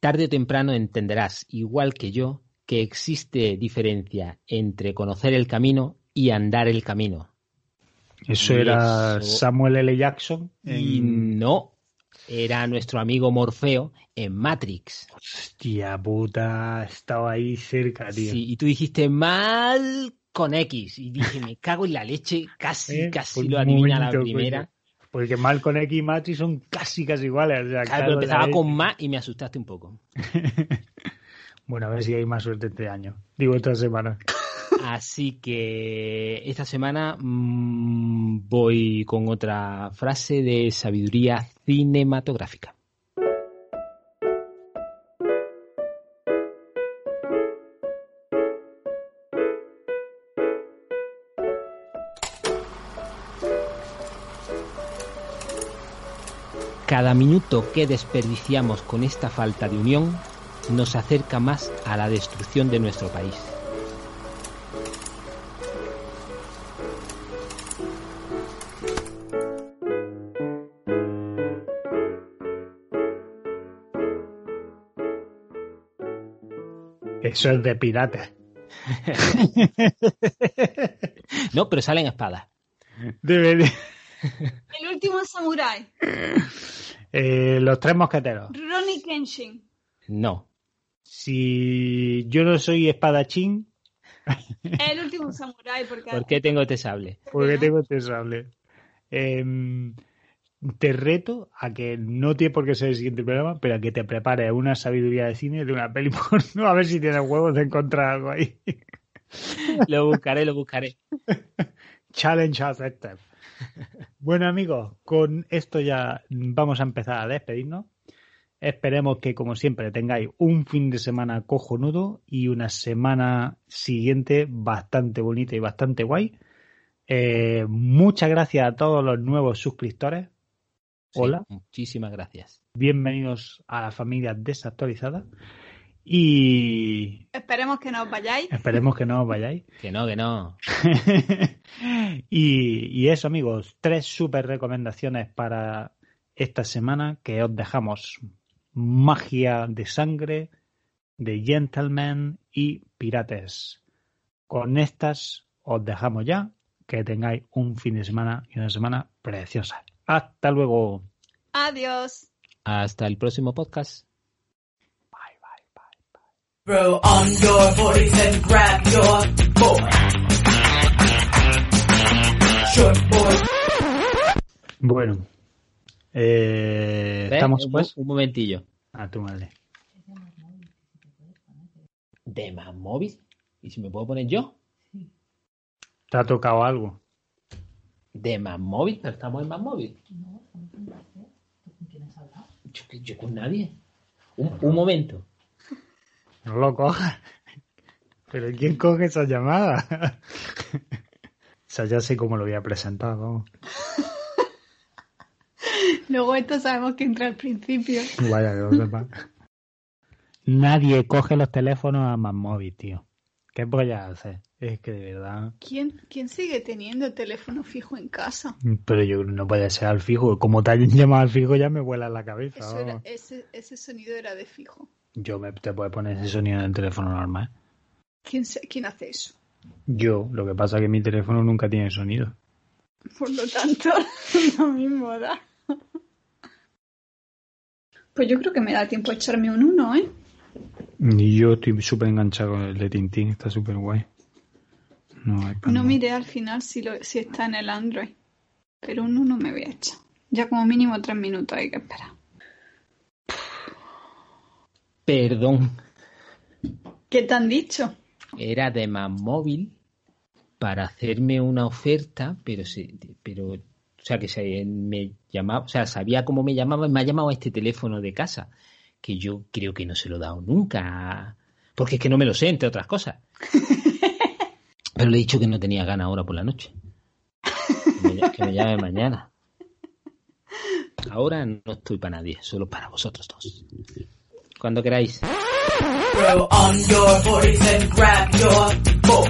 tarde o temprano entenderás, igual que yo, que existe diferencia entre conocer el camino y andar el camino. Eso era Samuel L. Jackson. Y no, era nuestro amigo Morfeo en Matrix. Hostia puta, estaba ahí cerca, tío. Sí, y tú dijiste mal con X. Y dije, me cago en la leche, casi, eh, casi lo adivina la primera. Porque mal con X y Matrix son casi, casi iguales. claro, pero empezaba con más y me asustaste un poco. bueno, a ver si hay más suerte este año. Digo, esta semana. Así que esta semana mm, voy con otra frase de sabiduría cinematográfica. Cada minuto que desperdiciamos con esta falta de unión nos acerca más a la destrucción de nuestro país. Eso es de pirata. no, pero salen espadas. El último samurái. Eh, los tres mosqueteros. Ronnie Kenshin. No. Si yo no soy espadachín. El último samurái. Porque... ¿Por qué tengo este sable? Porque tengo este sable. Em, te reto a que no tiene por qué ser el siguiente programa, pero a que te prepares una sabiduría de cine de una peli porno, a ver si tienes huevos de encontrar algo ahí. lo buscaré, lo buscaré. Challenge accepted. Bueno amigos, con esto ya vamos a empezar a despedirnos. Esperemos que como siempre tengáis un fin de semana cojonudo y una semana siguiente bastante bonita y bastante guay. Eh, muchas gracias a todos los nuevos suscriptores. Hola. muchísimas gracias. Bienvenidos a la familia desactualizada. Y. Esperemos que no os vayáis. Esperemos que no os vayáis. que no, que no. y, eso, amigos, tres súper recomendaciones para esta semana que os dejamos: Magia de Sangre, de Gentleman y Pirates. Con estas os dejamos ya. Que tengáis un fin de semana y una semana preciosa. Hasta luego. Adiós. Hasta el próximo podcast. Bye, bye, bye, bye. Throw on your boys and grab your boy. Short boy. Bueno. Eh, ¿Ves? ¿Estamos un, pues? un momentillo. A tu madre. ¿De más móvil? ¿Y si me puedo poner yo? ¿Te ha tocado algo? ¿De más móvil? ¿Pero estamos en más móvil? Yo, que- yo con nadie. Un, un momento. No lo cojas. ¿Pero quién coge esa llamada? o sea, ya sé cómo lo voy a presentar, vamos. Luego esto sabemos que entra al principio. Vaya, que lo sepa. Nadie coge los teléfonos a más móvil, tío. ¿Qué voy a hacer? Es que de verdad. ¿Quién, ¿Quién sigue teniendo teléfono fijo en casa? Pero yo no puede ser al fijo. Como te hayan llamado al fijo, ya me vuela la cabeza. Eso era- ese, ese sonido era de fijo. Yo me, te puedes poner ese sonido en el teléfono normal. ¿Quién, se- quién hace eso? Yo, lo que pasa es que mi teléfono nunca tiene sonido. Por lo tanto, lo mismo da. Pues yo creo que me da tiempo a echarme un uno, ¿eh? Y yo estoy súper enganchado con el de Tintín, está súper guay. No, hay No miré al final si, lo, si está en el Android. Pero un uno me voy a echar. Ya como mínimo tres minutos hay que esperar. Perdón. ¿Qué te han dicho? Era de más móvil para hacerme una oferta, pero se, pero, o sea, que se me llamaba, o sea, sabía cómo me llamaba y me ha llamado a este teléfono de casa, que yo creo que no se lo he dado nunca, porque es que no me lo sé, entre otras cosas. Pero le he dicho que no tenía ganas ahora por la noche. Que me, ll- que me llame mañana. Ahora no estoy para nadie, solo para vosotros dos. Cuando queráis. Throw on your boys and grab your boy.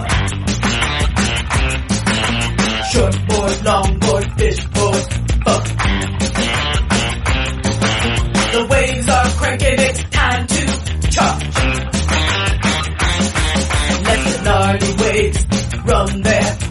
Short boy, long boy, fish boy, fuck. give it time to chop. Let the gnarly waves run there.